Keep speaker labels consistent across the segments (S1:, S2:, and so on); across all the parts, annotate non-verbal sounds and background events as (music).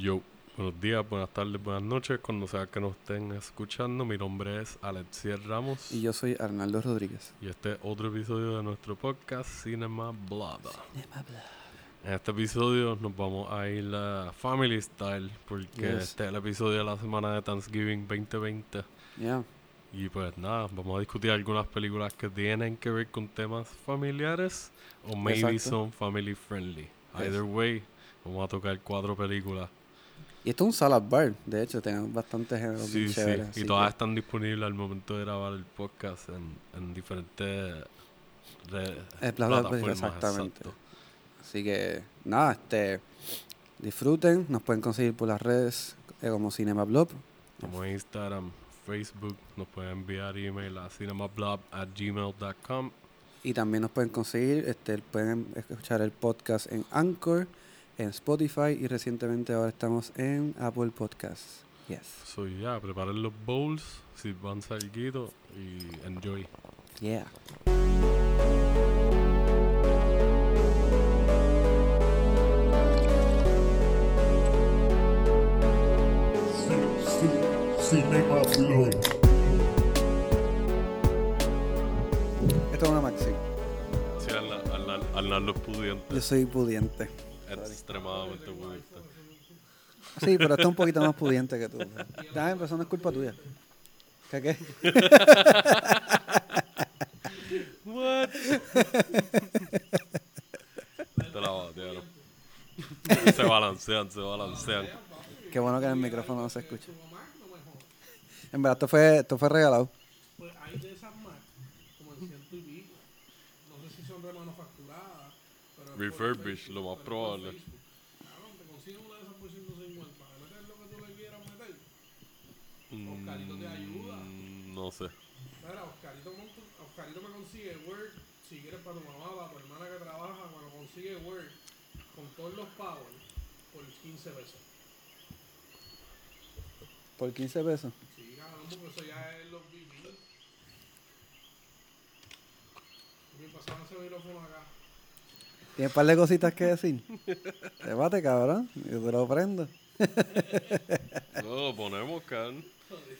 S1: Yo, buenos días, buenas tardes, buenas noches, cuando sea que nos estén escuchando. Mi nombre es Alexier Ramos
S2: Y yo soy Arnaldo Rodríguez.
S1: y este es otro episodio de nuestro podcast Cinema Blada. En este episodio nos vamos a ir a Family Style porque
S2: Yes.
S1: este es el episodio de la semana de Thanksgiving 2020.
S2: Ya.
S1: Y pues nada, vamos a discutir algunas películas que tienen que ver con temas familiares o maybe
S2: Exacto.
S1: son family friendly.
S2: Yes.
S1: Either way, vamos a tocar cuatro películas.
S2: Y esto es un salad bar, de hecho, tenemos bastantes géneros
S1: Sí, sí.
S2: chéveres.
S1: Y todas
S2: que-
S1: están disponibles al momento de grabar el podcast en, en diferentes redes.
S2: Eh, pla-
S1: plataformas.
S2: exactamente.
S1: exacto.
S2: Así que, nada, este, disfruten. Nos pueden conseguir por las redes eh, como Cinema Blob.
S1: Como Instagram, Facebook, nos pueden enviar email a cinemablob at gmail.com.
S2: Y también nos pueden conseguir, este, pueden escuchar el podcast en Anchor, en Spotify y recientemente ahora estamos en Apple Podcasts. Yes.
S1: So ya, preparen los bowls, sirvan salguito y enjoy.
S2: Yeah.
S3: Cinema Blog.
S2: Esto es una maxi.
S1: Sí, Arnaldo es pudiente.
S2: Yo soy pudiente.
S1: Extremadamente pudiente.
S2: Sí, pero está un poquito más pudiente que tú. Déjame empezar, no es culpa tuya. ¿Qué qué?
S1: What? Te la batearon. se balancean, se balancean.
S2: Qué bueno que en el micrófono no se escucha. En verdad, esto fue, esto fue regalado.
S4: Pues hay de esas Mac, como en ciento y pico. No sé si son remanufacturadas, pero... es por
S1: Refurbish, lo más probable.
S4: Cabrón, te consigues una de esas por 150 para meter lo que tú le quieras meter. Oscarito te ayuda.
S1: No sé.
S4: Mira, Oscarito, Oscarito me consigue Word, si quieres para tu mamá, para tu hermana que trabaja, cuando consigue Word, con todos los power, por 15 pesos.
S2: Por 15 pesos.
S4: Sí, cabrón, porque eso ya es los BB. Me pasaron ese micrófono acá.
S2: Tienes un par de cositas que decir. Debate, cabrón. Yo te lo prendo.
S1: No, lo ponemos, can.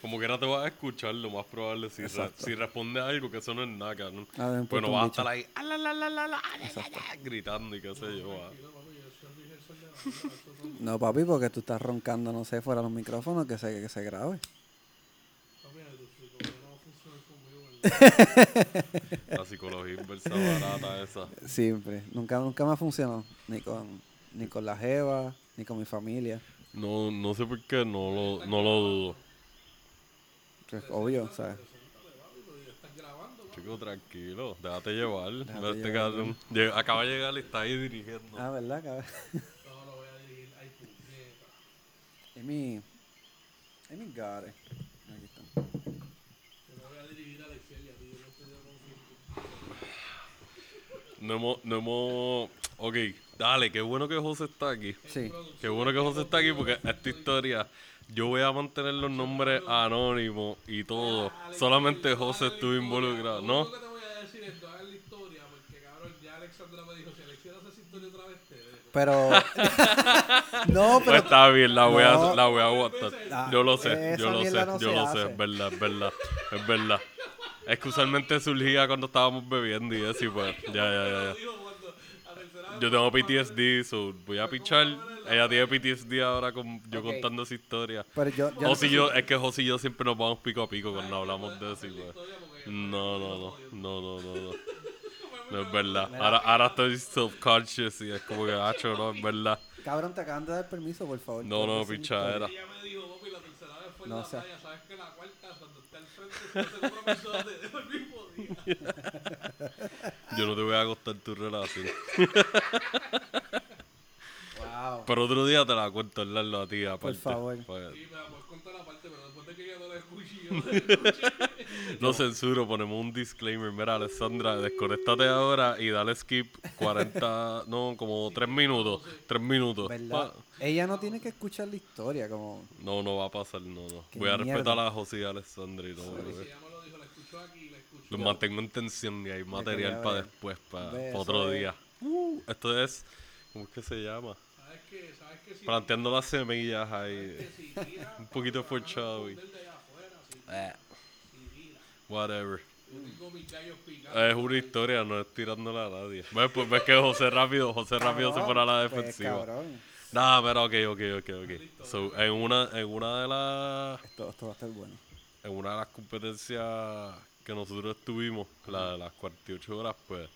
S1: Como que no te vas a escuchar, lo más probable. Si, re- si responde algo que eso no es nada, can.
S2: Ah, me
S1: Pues no vas a estar ahí, ah, la, la, la, la, la, ah, la, gritando y qué sé yo. ah.
S2: No, papi, porque tú estás roncando, no sé, fuera los micrófonos, que se, que se grabe.
S4: Papi, tu psicología no va a funcionar conmigo, ¿verdad?
S1: La psicología inversa barata esa.
S2: Siempre. Nunca, nunca me ha funcionado. Ni con, ni con la jeva, ni con mi familia.
S1: No, no sé por qué, no lo, no lo dudo.
S2: Pues, obvio, ¿sabes?
S1: Chico, tranquilo, déjate llevar.
S2: Déjate
S1: este
S2: llevar,
S1: acaba de llegar y está ahí dirigiendo.
S2: Ah, ¿verdad, cabrón?
S4: No lo voy a dirigir. Ay, puñeta.
S2: Es mi... Es mi gare. Aquí está.
S4: Yo no voy a dirigir a Alexia y a ti, yo no estoy de conflicto.
S1: No hemos, no hemos. Ok, dale, qué bueno que José está aquí.
S2: Sí.
S1: Qué bueno que José está aquí porque esta historia. Yo voy a mantener los nombres anónimos y todo. Solamente José estuvo involucrado, ¿no?
S4: único que te voy a decir es toda la historia, porque cabrón, ya Alexandra me dijo, si Alexia hace esa historia otra vez, te dejo.
S2: Pero... (laughs) no,
S1: Pues
S2: pero...
S1: está bien, la voy, a,
S2: No.
S1: la voy a aguantar.
S2: Ah,
S1: Yo lo sé, yo lo sé, yo lo sé, es verdad, es verdad, es verdad. Es que usualmente surgía cuando estábamos bebiendo y eso, y pues, ya, ya, ya. ya. Yo tengo PTSD, so voy a pichar. Ella tiene PTSD ahora con yo
S2: Ok.
S1: contando esa historia.
S2: Pero yo... yo
S1: José y yo, es que José y yo siempre nos vamos pico a pico cuando hablamos de eso. pues, No, no, no, no, no, no, no. No es verdad. Ahora, ahora estoy self-conscious y es como que, hacho, no, es verdad.
S2: Cabrón, te acaban de dar permiso, por favor.
S1: No, no, pichadera.
S4: Ella me dijo, papi, la tercera vez fue en
S2: No
S4: la
S2: sé.
S4: playa, sabes que la cuarta,
S1: Yo no te voy a costar tu relación.
S2: Wow.
S1: Pero otro día te la cuento, Orlando, a ti, aparte.
S2: Por favor.
S1: Pues, (laughs)
S4: no
S1: censuro, ponemos un disclaimer. Mira, Alessandra, desconéctate ahora y dale skip 40, (laughs) no, como 3 minutos. 3 minutos.
S2: ¿Verdad? Ella no tiene que escuchar la historia, como...
S1: No, no va a pasar, no, no.
S2: Qué
S1: Voy a
S2: mierda.
S1: respetar a José y a Alessandra y todo. Los mantengo en tensión y hay material para después, para otro día. Uh, esto es, ¿cómo es que se llama?
S4: ¿Sabes que, sabes que si,
S1: Planteando las semillas ahí. (laughs) Un poquito de whatever.
S4: Gallos picados.
S1: Es una historia, no es tirándola a nadie. Ves, pues ves que José rápido, José rápido se fuera a la
S2: Pues,
S1: defensiva.
S2: cabrón.
S1: Nah, pero ok, ok, ok, ok. So, en una, en una de las
S2: Esto, esto va a estar bueno.
S1: en una de las competencias que nosotros estuvimos, la de las 48 horas, pues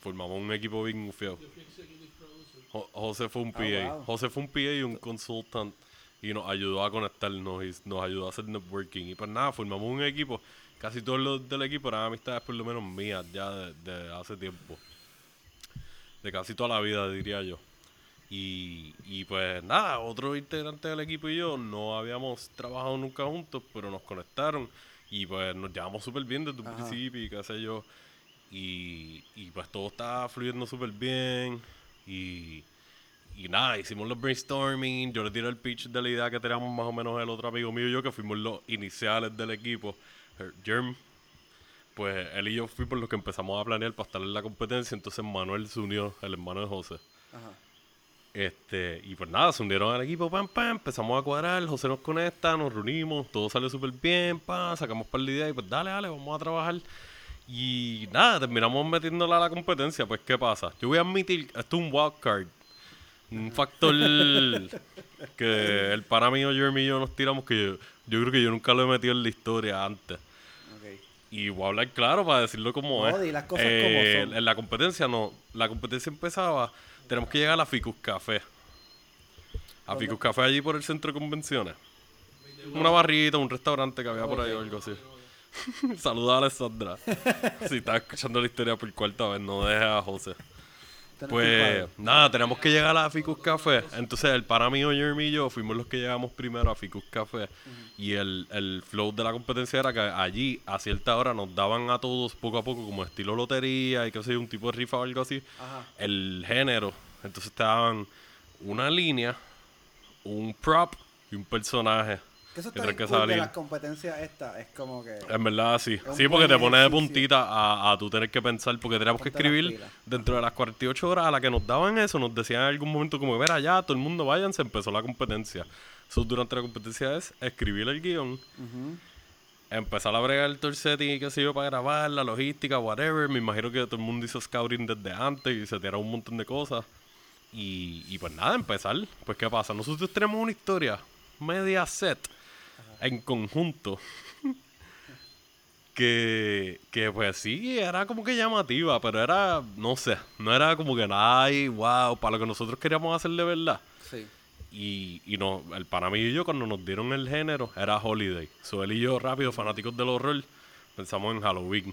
S1: formamos un equipo bien gufiado. José fue un PA.
S2: Ah, wow.
S1: José fue un PA y un consultant. Y nos ayudó a conectarnos y nos ayudó a hacer networking. Y pues nada, formamos un equipo. Casi todos los del equipo eran amistades por lo menos mías ya de, de hace tiempo. De casi toda la vida, diría yo. Y, y pues nada, otro integrante del equipo y yo no habíamos trabajado nunca juntos, pero nos conectaron. Y pues nos llevamos súper bien desde un principio y qué sé yo. Y, y pues todo estaba fluyendo súper bien. Y, y nada, hicimos los brainstorming. Yo le tiré el pitch de la idea que teníamos más o menos el otro amigo mío y yo, que fuimos los iniciales del equipo, Germ. Pues él y yo fuimos los que empezamos a planear para estar en la competencia. Entonces Manuel se unió, el hermano de José.
S2: Ajá.
S1: Este, y pues nada, se unieron al equipo, pam, pam, empezamos a cuadrar, José nos conecta, nos reunimos, todo salió súper bien, pam, sacamos par de ideas y pues dale, dale, vamos a trabajar. Y nada, terminamos metiéndola a la competencia, pues ¿qué pasa? Yo voy a admitir, esto es un wild card, un factor que el pana mío, Jeremy y yo nos tiramos que yo, yo creo que yo nunca lo he metido en la historia antes. Y voy a hablar claro para decirlo como
S2: No,
S1: es.
S2: di las cosas
S1: Eh,
S2: como son.
S1: En la competencia no. La competencia empezaba. Tenemos que llegar a Ficus Café. A Ficus Café allí por el centro de convenciones. Una barrita, un restaurante que había por ahí o algo así. (laughs) Saluda a Alessandra. si estás escuchando la historia por cuarta vez, no dejes a José. Pues nada, tenemos que llegar a Ficus Café. Entonces el para mío, Jeremy y yo fuimos los que llegamos primero a Ficus Café. Y el, el flow de la competencia era que allí a cierta hora nos daban a todos poco a poco como estilo lotería y qué sé yo, un tipo de rifa o algo así.
S2: Ajá.
S1: El género. Entonces te daban una línea, un prop y un personaje.
S2: Que eso está
S1: que
S2: cool de
S1: salir.
S2: las competencias estas. Es como que...
S1: En verdad, sí. Sí, porque te pone de puntita a, a tú tener que pensar, porque teníamos que
S2: las
S1: escribir dentro de las 48 horas a la que nos daban eso, nos decían en algún momento como, ver allá, todo el mundo vayan, se empezó la competencia. So, durante la competencia es escribir el
S2: guion,
S1: empezar a bregar el tour setting y qué sé yo para grabar, la logística, whatever. Me imagino que todo el mundo hizo scouting desde antes y se tiraron un montón de cosas. Y, y pues nada, empezar. Pues qué pasa, nosotros tenemos una historia media set en conjunto que, que pues sí, era como que llamativa, pero era, no sé, no era como que, ay, wow, para lo que nosotros queríamos hacer de verdad.
S2: Sí.
S1: Y, y no, el pana mío y yo, cuando nos dieron el género, era Holiday. So él y yo, rápido, fanáticos del horror, pensamos en Halloween.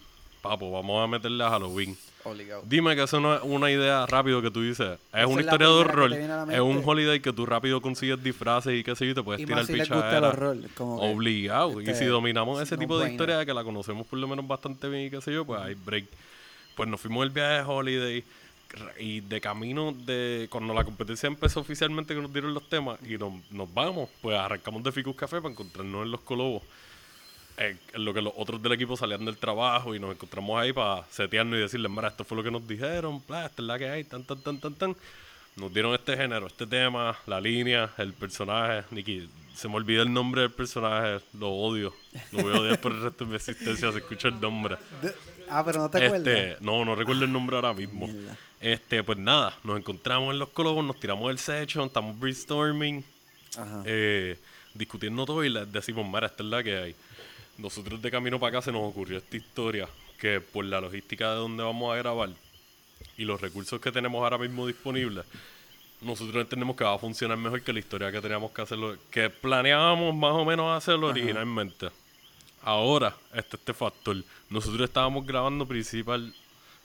S1: Papo, vamos a meterle a Halloween.
S2: Obligado.
S1: Dime que eso no es una idea rápido que tú dices. Es una historia de horror. Es un holiday que tú rápido consigues disfraces y qué sé yo, te puedes
S2: Y
S1: tirar
S2: si
S1: pichadera. Obligado. y
S2: este,
S1: si dominamos ese
S2: no
S1: tipo de historia que la conocemos por lo menos bastante bien y qué sé yo, pues hay break. Pues nos fuimos el viaje de Holiday y de camino de cuando la competencia empezó oficialmente que nos dieron los temas y nos, nos vamos, pues arrancamos de Ficus Café para encontrarnos en los Colobos. Eh, en lo que los otros del equipo salían del trabajo y nos encontramos ahí para setearnos y decirles, mira, esto fue lo que nos dijeron, bla, esta es la que hay, tan, tan, tan, tan, tan. Nos dieron este género, este tema, la línea, el personaje. Niki, se me olvida el nombre del personaje, lo odio. Lo voy a odiar por el resto de mi existencia si escucho el nombre.
S2: Ah, pero no te acuerdas.
S1: Este, no, no recuerdo el nombre ahora mismo.
S2: Mierda.
S1: Este, pues nada, nos encontramos en los colobos, nos tiramos el session, estamos brainstorming,
S2: Ajá.
S1: eh, discutiendo todo y les decimos, mira, esta es la que hay. Nosotros de camino para acá se nos ocurrió esta historia, que por la logística de donde vamos a grabar y los recursos que tenemos ahora mismo disponibles, nosotros entendemos que va a funcionar mejor que la historia que teníamos que hacerlo, que planeábamos más o menos hacerlo originalmente. Ahora, este, este factor, nosotros estábamos grabando principal,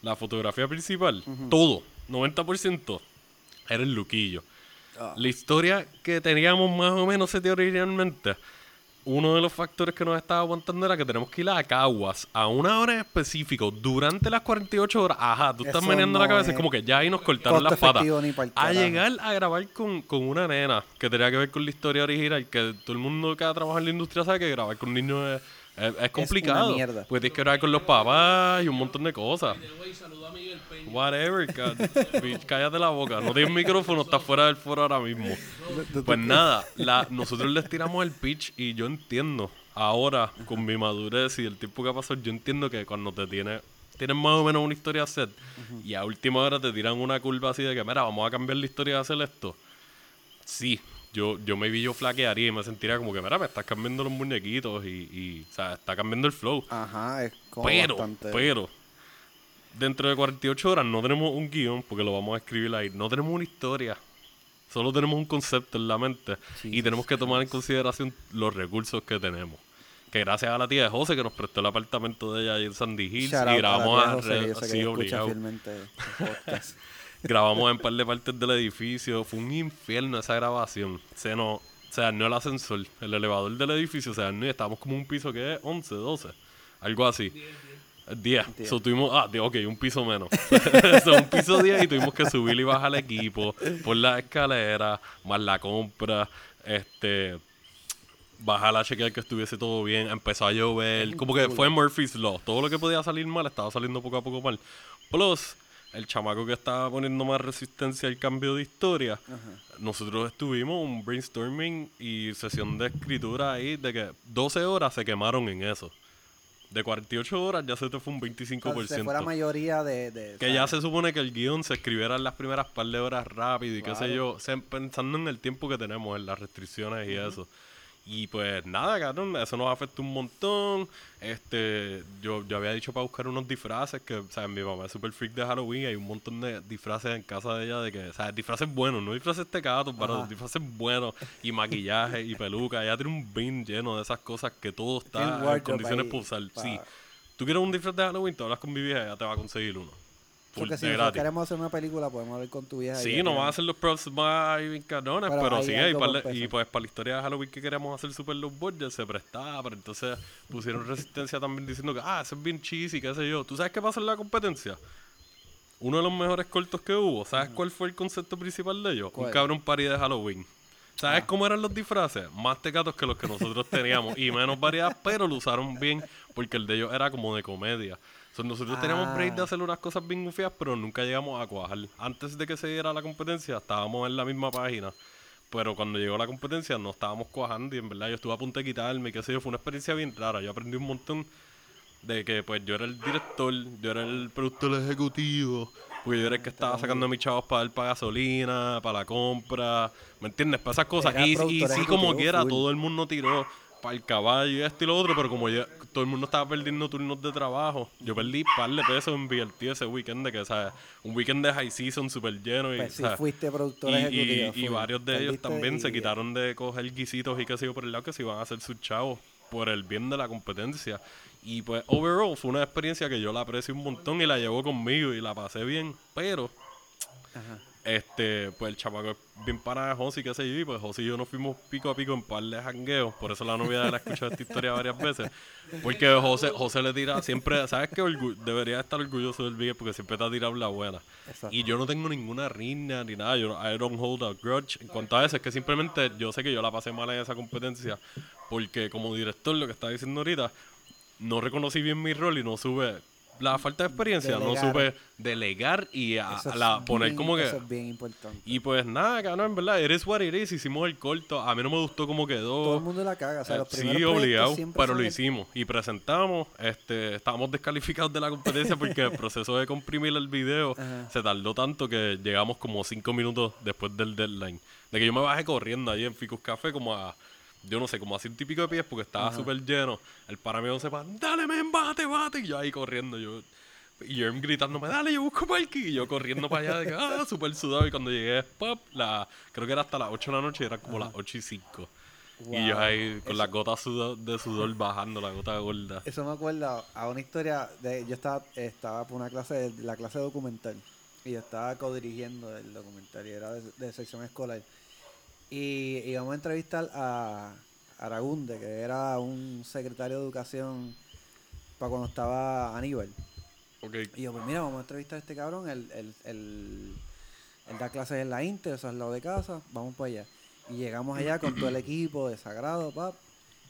S1: la fotografía principal, todo, 90%, era el luquillo.
S2: Ah.
S1: La historia que teníamos más o menos seteada originalmente, uno de los factores que nos estaba aguantando era que tenemos que ir a Caguas a una hora en específico durante las 48 horas. Ajá, tú estás meneando la cabeza, es como que ya ahí nos cortaron las patas. A llegar a grabar con, con una nena que tenía que ver con la historia original, que todo el mundo que ha trabajado en la industria sabe que grabar con niños es, Es, es complicado.
S2: mierda.
S1: Porque tienes que hablar con los papás y un montón de cosas. Whatever, (laughs) bitch, cállate la boca. No tienes micrófono, estás fuera del foro ahora mismo. Pues nada, la, nosotros les tiramos el pitch y yo entiendo, ahora, con mi madurez y el tiempo que ha pasado, yo entiendo que cuando te tienes, tienes más o menos una historia set y a última hora te tiran una curva así de que, mira, vamos a cambiar la historia de hacer esto. Sí, yo, yo me vi, yo flaquearía y me sentiría como que, mira, me estás cambiando los muñequitos y, y o sea, está cambiando el flow.
S2: Ajá, es como
S1: Pero,
S2: bastante...
S1: pero, dentro de 48 horas no tenemos un guion, porque lo vamos a escribir ahí. No tenemos una historia. Solo tenemos un concepto en la mente. Y tenemos que tomar en consideración los recursos que tenemos. Que gracias a la tía de José que nos prestó el apartamento de ella ahí en Sandy Hills.
S2: Shout
S1: y
S2: a
S1: grabamos a así
S2: ella escucha
S1: obligado. (laughs) Grabamos en par de partes del edificio. Fue un infierno esa grabación. Se nos, se dañó el ascensor, el elevador del edificio se dañó y estábamos como un piso que es 11, 12. Algo así. 10.
S2: Diez.
S1: So, tuvimos, ah, ok, un piso menos. (laughs) so, un piso 10 y tuvimos que subir y bajar el equipo por la escalera, más la compra, este, bajar a chequear que estuviese todo bien, empezó a llover, como que fue Murphy's Law. Todo lo que podía salir mal estaba saliendo poco a poco mal. Plus, el chamaco que estaba poniendo más resistencia al cambio de historia, nosotros estuvimos un brainstorming y sesión de escritura ahí de que 12 horas se quemaron en eso. De 48 horas ya se te fue un 25%.
S2: Se fue la mayoría de... de
S1: Que ya se supone que el guion se escribiera en las primeras par de horas rápido y qué sé yo, pensando en el tiempo que tenemos, en las restricciones y eso. Y pues nada, cabrón, eso nos afectó un montón. Este, yo, yo había dicho para buscar unos disfraces que, o sea, mi mamá es super freak de Halloween, hay un montón de disfraces en casa de ella de que, o sea, disfraces buenos, no disfraces tecatos, pero disfraces buenos y maquillaje y peluca. Ella tiene un bin lleno de esas cosas que todo está en condiciones para usar. Sí. Tú quieres un disfraz de Halloween, te hablas con mi vieja, ella te va a conseguir uno. Full
S2: Porque si
S1: de
S2: nosotros
S1: gratis.
S2: queremos hacer una película, podemos hablar con tu vieja.
S1: Sí,
S2: ella
S1: no van a hacer los props más ahí bien canones,
S2: Pero
S1: pero, sí, hay par y pues para la historia de Halloween que queríamos hacer super low budget se prestaba, pero entonces pusieron resistencia también diciendo que, ah, eso es bien cheesy, qué sé yo. ¿Tú sabes qué pasa en la competencia? Uno de los mejores cortos que hubo, ¿sabes cuál fue el concepto principal de ellos?
S2: ¿Cuál?
S1: Un cabrón party de Halloween. ¿Sabes cómo eran los disfraces? Más tecatos que los que nosotros teníamos y menos variedad, pero lo usaron bien porque el de ellos era como de comedia. So, nosotros teníamos break de
S2: Ah.
S1: hacer unas cosas bien gufias, pero nunca llegamos a cuajar. Antes de que se diera la competencia, estábamos en la misma página. Pero cuando llegó la competencia no estábamos cuajando y en verdad yo estuve a punto de quitarme, qué sé yo, fue una experiencia bien rara. Yo aprendí un montón de que pues yo era el director, yo era el productor ejecutivo, porque yo era el que estaba sacando a mis chavos para dar para gasolina, para la compra, ¿me entiendes? Para esas cosas.
S2: Era
S1: Y, y sí, como quiera,
S2: full.
S1: todo el mundo tiró para el caballo y esto y lo otro, pero como ya todo el mundo estaba perdiendo turnos de trabajo, yo perdí par de pesos en VLT ese weekend, de que, ¿sabes? Un weekend de high season súper lleno y,
S2: Pues sí, fuiste productor
S1: y,
S2: ejecutivo.
S1: y varios de ellos también se quitaron de coger guisitos y sé yo por el lado que se iban a hacer sus chavos por el bien de la competencia. Y pues, overall, fue una experiencia que yo la aprecio un montón y la llevo conmigo y la pasé bien. Pero, este, pues el chamaco es bien pana de José qué sé yo. Y pues José y yo nos fuimos pico a pico en par de jangueos. Por eso la novia de él ha escuchado esta historia varias veces. Porque José, José le tira siempre, ¿sabes qué? Orgu- debería estar orgulloso del Bigger porque siempre te ha tirado la buena.
S2: Exacto.
S1: Y yo no tengo ninguna riña ni nada. Yo, I don't hold a grudge. En cuanto a eso, es que simplemente yo sé que yo la pasé mal en esa competencia. Porque como director, lo que estaba diciendo ahorita, no reconocí bien mi rol y no sube la falta de experiencia. No supe delegar y a,
S2: es
S1: la, poner
S2: bien-
S1: como que...
S2: Eso es bien importante.
S1: Y pues nada, cabrón, en verdad, eres what it is. Hicimos el corto. A mí no me gustó cómo quedó.
S2: Todo el mundo la caga. O sea,
S1: Eh,
S2: los
S1: sí,
S2: primeros
S1: obligado, pero lo
S2: el-
S1: hicimos y presentamos. Este, estábamos descalificados de la competencia porque el (laughs) proceso de comprimir el video
S2: Ajá.
S1: se tardó tanto que llegamos como cinco minutos después del deadline. De que yo me bajé corriendo ahí en Ficus Café como a, yo no sé, como a ciento y pico de pies porque estaba súper lleno. El para mí no sepa, dale, men, bate, bate. Y yo ahí corriendo, yo... Y yo gritándome, dale, yo busco parking. Y yo corriendo para allá, de que, ah, súper sudado. Y cuando llegué, pop, la, creo que era hasta las 8 de la noche, era como las 8 y 5. Y yo ahí con las gotas de sudor bajando, la gota gorda.
S2: Eso me acuerda a una historia de yo estaba estaba por una clase la clase documental y yo estaba codirigiendo el documental y era de, de sección escolar y íbamos a entrevistar a Aragunde que era un secretario de educación para cuando estaba Aníbal
S1: Ok.
S2: y yo pues mira vamos a entrevistar a este cabrón él, él, él- él da clases en la Inter o sea al lado de casa vamos para allá y llegamos allá con todo el equipo de Sagrado pap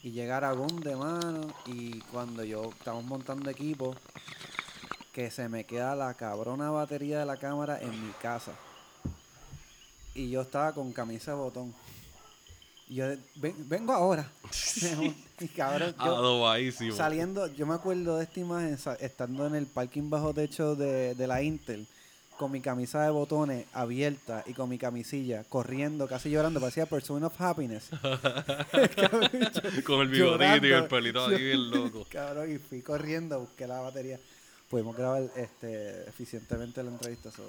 S2: Y llegar a de mano. Y cuando yo estamos montando equipo, que se me queda la cabrona batería de la cámara en mi casa. Y yo estaba con camisa de botón. Y yo, "Ven- vengo ahora. (laughs) y cabrón, yo- saliendo, yo me acuerdo de esta imagen estando en el parking bajo techo de, de la Intel con mi camisa de botones abierta y con mi camisilla corriendo, casi llorando, parecía Person of Happiness. (laughs)
S1: Con el (laughs) bigotito y el pelito ahí bien loco.
S2: Cabrón, y fui corriendo, busqué la batería. Pudimos grabar este, eficientemente la entrevista, so-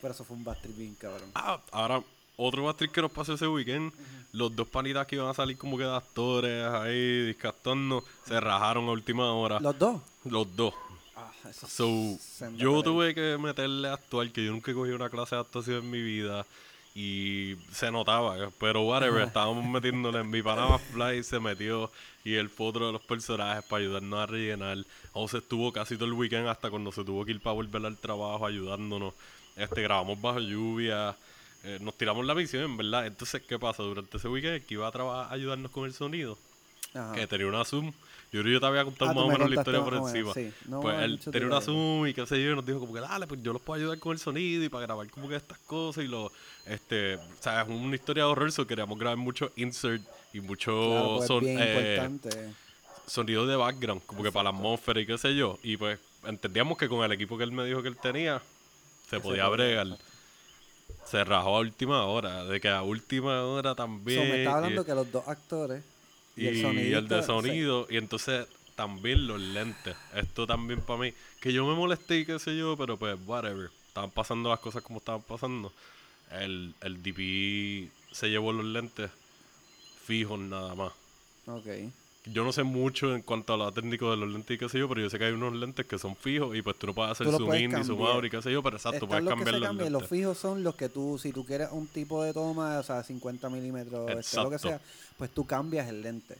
S2: pero eso fue un trip bien cabrón.
S1: Ah, ahora, otro bastriz que nos pasó ese weekend, los dos panitas que iban a salir como que de actores ahí, discastando, se rajaron a última hora.
S2: ¿Los dos?
S1: Los dos.
S2: Ah, eso es
S1: So, yo tuve que meterle a actuar, que yo nunca he cogido una clase de actuación en mi vida. Y se notaba, pero whatever, estábamos metiéndole en mi Panama (laughs) Fly, se metió y el otro de los personajes para ayudarnos a rellenar. José estuvo casi todo el weekend hasta cuando se tuvo que ir para volver al trabajo ayudándonos. Este, grabamos bajo lluvia, eh, nos tiramos la misión, en verdad. Entonces, ¿qué pasa? Durante ese weekend, el que iba a trabajar, ayudarnos con el sonido,
S2: Ajá.
S1: que tenía una Zoom. Yo creo que yo te había contado
S2: Ah,
S1: más o
S2: me
S1: menos la historia por encima.
S2: sí. No
S1: pues él tenía una. Zoom y qué sé yo, y nos dijo como que dale, pues yo los puedo ayudar con el sonido y para grabar como que estas cosas y lo, este, o sea, es una historia de horror, so queríamos grabar mucho insert y mucho
S2: Claro, pues,
S1: son- eh, sonido de background, como que para la atmósfera y qué sé yo. Y pues entendíamos que con el equipo que él me dijo que él tenía, se podía bregar. Se rajó a última hora, de que a última hora también.
S2: So, me estaba
S1: y-
S2: hablando que los dos actores y,
S1: y,
S2: el
S1: de
S2: sí.
S1: sonido y entonces también los lentes esto también para mí que yo me molesté y qué sé yo pero pues whatever estaban pasando las cosas como estaban pasando el, el DP se llevó los lentes fijos nada más
S2: Ok.
S1: Yo no sé mucho en cuanto a lo técnico de los lentes y qué sé yo pero yo sé que hay unos lentes que son fijos y pues tú no puedes hacer zoom in ni zoom out y qué sé yo pero exacto
S2: Están
S1: puedes
S2: los que
S1: cambiar
S2: se
S1: los lentes
S2: los fijos son los que tú, si tú quieres un tipo de toma, o sea, 50 milímetros, este, lo que sea, pues tú cambias el lente.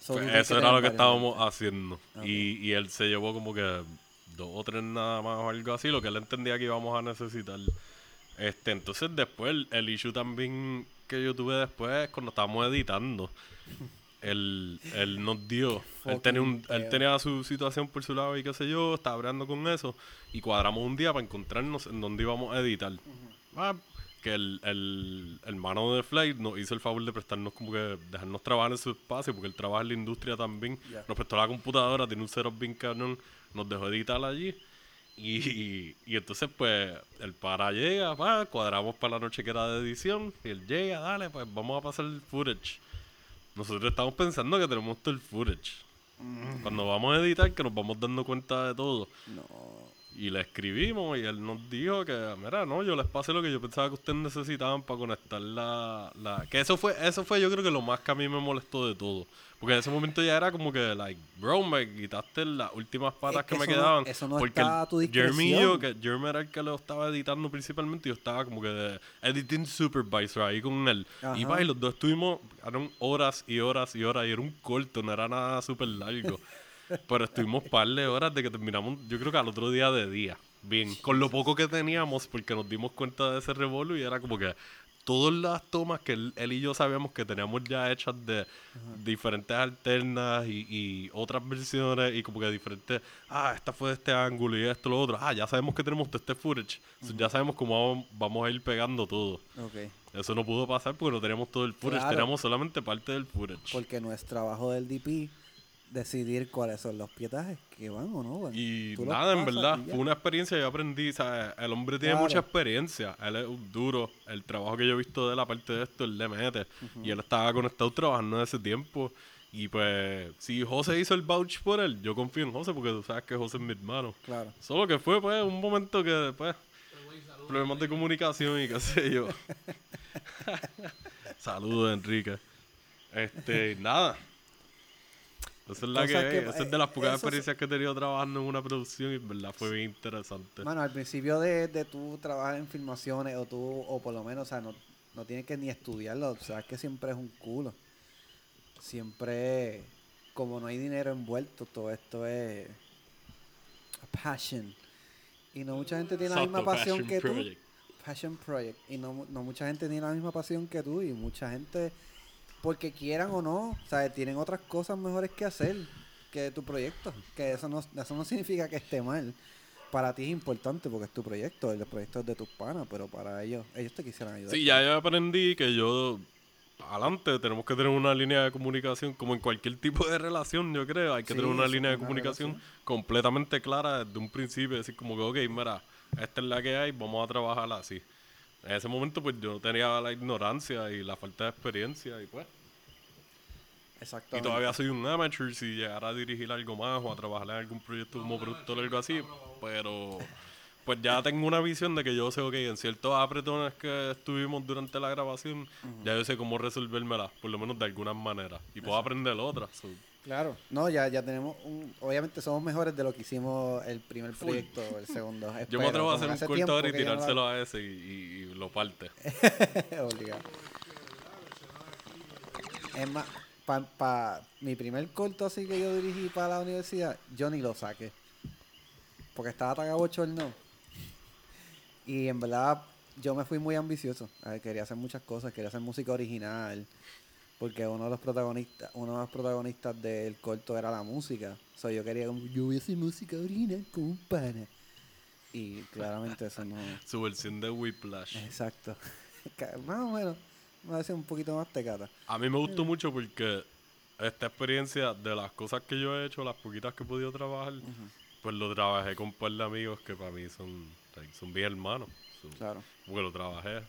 S2: So,
S1: Pues eso
S2: que
S1: era lo que estábamos
S2: lentes.
S1: haciendo. Y, y él se llevó como que dos o tres nada más o algo así, lo que él entendía que íbamos a necesitar. Este, entonces después el, el issue también que yo tuve después cuando estábamos editando. Él, él nos dio, él tenía, un,
S2: Fucking
S1: él
S2: feo.
S1: tenía su situación por su lado y qué sé yo, estaba hablando con eso y cuadramos un día para encontrarnos en donde íbamos a editar. Ah, que el, el hermano de Flight nos hizo el favor de prestarnos como que dejarnos trabajar en su espacio, porque él trabaja en la industria también. Nos prestó la computadora, tiene un setup bien canon, nos dejó editar allí. Y, y entonces, pues, el para llega, va, cuadramos para la noche que era de edición, y él llega, dale, pues vamos a pasar el footage. Nosotros estamos pensando que tenemos todo el footage. Cuando vamos a editar, que nos vamos dando cuenta de todo.
S2: No.
S1: Y le escribimos y él nos dijo que, mira, no, yo les pasé lo que yo pensaba que ustedes necesitaban para conectar la, la... Que eso fue, eso fue yo creo que lo más que a mí me molestó de todo. Porque en ese momento ya era como que, like, bro, me quitaste las últimas patas
S2: Es
S1: que,
S2: que
S1: me
S2: no-
S1: quedaban.
S2: eso no
S1: porque
S2: está a tu
S1: Jeremy y yo, que Jeremy era el que lo estaba editando principalmente, yo estaba como que de editing supervisor ahí con él. Y
S2: Ajá.
S1: va, y los dos estuvimos, eran horas y horas y horas, y era un corto, no era nada súper largo. (laughs) Pero estuvimos par de horas de que terminamos, yo creo que al otro día de día. Bien, con lo poco que teníamos, porque nos dimos cuenta de ese revolu y era como que todas las tomas que él, él y yo sabíamos que teníamos ya hechas de diferentes alternas y, y otras versiones y como que diferentes, ah, esta fue de este ángulo y esto, lo otro, ah, ya sabemos que tenemos todo este footage, ya sabemos cómo vamos, a ir pegando todo.
S2: Ok.
S1: Eso no pudo pasar porque no teníamos todo el footage,
S2: Claro.
S1: teníamos solamente parte del footage.
S2: Porque no es trabajo del DP decidir cuáles son los pietajes que van o no van.
S1: Y
S2: Tú
S1: nada, en verdad, fue una experiencia que yo aprendí. ¿sabes? El hombre tiene
S2: Claro.
S1: mucha experiencia. Él es duro. El trabajo que yo he visto de la parte de esto, él le mete. Y él estaba conectado trabajando en ese tiempo. Y pues, si José hizo el vouch por él, yo confío en José porque tú sabes que José es mi hermano.
S2: Claro.
S1: Solo que fue, pues, un momento que, pues, problemas de comunicación y qué sé yo. (laughs) (laughs) Saludos, Enrique. Este, nada. Esa es la que, es. Esa es de las pocas
S2: es-
S1: experiencias que he tenido trabajando en una producción y en verdad fue bien interesante.
S2: Mano, al principio de, de tú trabajar en filmaciones o tú, o por lo menos, o sea, no, no tienes que ni estudiarlo, o sea, que siempre es un culo. Siempre, como no hay dinero envuelto, todo esto es passion. Y no mucha gente tiene la misma pasión que
S1: project.
S2: tú. Passion project. Y no, no mucha gente tiene la misma pasión que tú y mucha gente porque quieran o no, o sea, tienen otras cosas mejores que hacer que tu proyecto. Que eso no, eso no (laughs) significa que esté mal. Para ti es importante porque es tu proyecto, el proyecto es de tus panas, pero para ellos, ellos te quisieran ayudar.
S1: Sí, ya yo aprendí que yo, adelante, tenemos que tener una línea de comunicación, como en cualquier tipo de relación, yo creo, hay que
S2: Sí,
S1: tener una línea de
S2: una
S1: comunicación
S2: relación.
S1: completamente clara desde un principio, decir como que, ok, mira, esta es la que hay, vamos a trabajarla así. En ese momento, pues yo tenía la ignorancia y la falta de experiencia y pues... Y
S2: Exactamente.
S1: todavía soy un amateur si llegara a dirigir algo más o a trabajar en algún proyecto como productor o algo así. Pero pues ya tengo una visión de que yo sé, ok, en ciertos apretones que estuvimos durante la grabación, ya yo sé cómo resolvérmelas, por lo menos de alguna manera. Y puedo aprender otras. so,
S2: Claro, no, ya, ya tenemos un, obviamente somos mejores de lo que hicimos el primer proyecto el segundo. (laughs)
S1: yo me
S2: Espero,
S1: atrevo a hacer un
S2: tiempo
S1: ahora y
S2: no
S1: tirárselo a ese y, y- y lo parte. (laughs)
S2: Obligado. Es más, para mi primer corto así que yo dirigí para la universidad, yo ni lo saqué. Porque estaba tan abochornado. Y en verdad yo me fui muy ambicioso. Ver, quería hacer muchas cosas, quería hacer música original. Porque uno de los protagonistas, uno de los protagonistas del corto era la música. O sea, yo quería como, yo voy a hacer música original con un pana. Y claramente eso no. (laughs)
S1: Su versión de Whiplash.
S2: Exacto. (laughs) Más o menos. Me ser un poquito más tecata.
S1: A mí me gustó mucho porque esta experiencia de las cosas que yo he hecho, las poquitas que he podido trabajar, pues lo trabajé con un par de amigos que para mí son, son bien hermanos. Son-
S2: Claro.
S1: Porque lo trabajé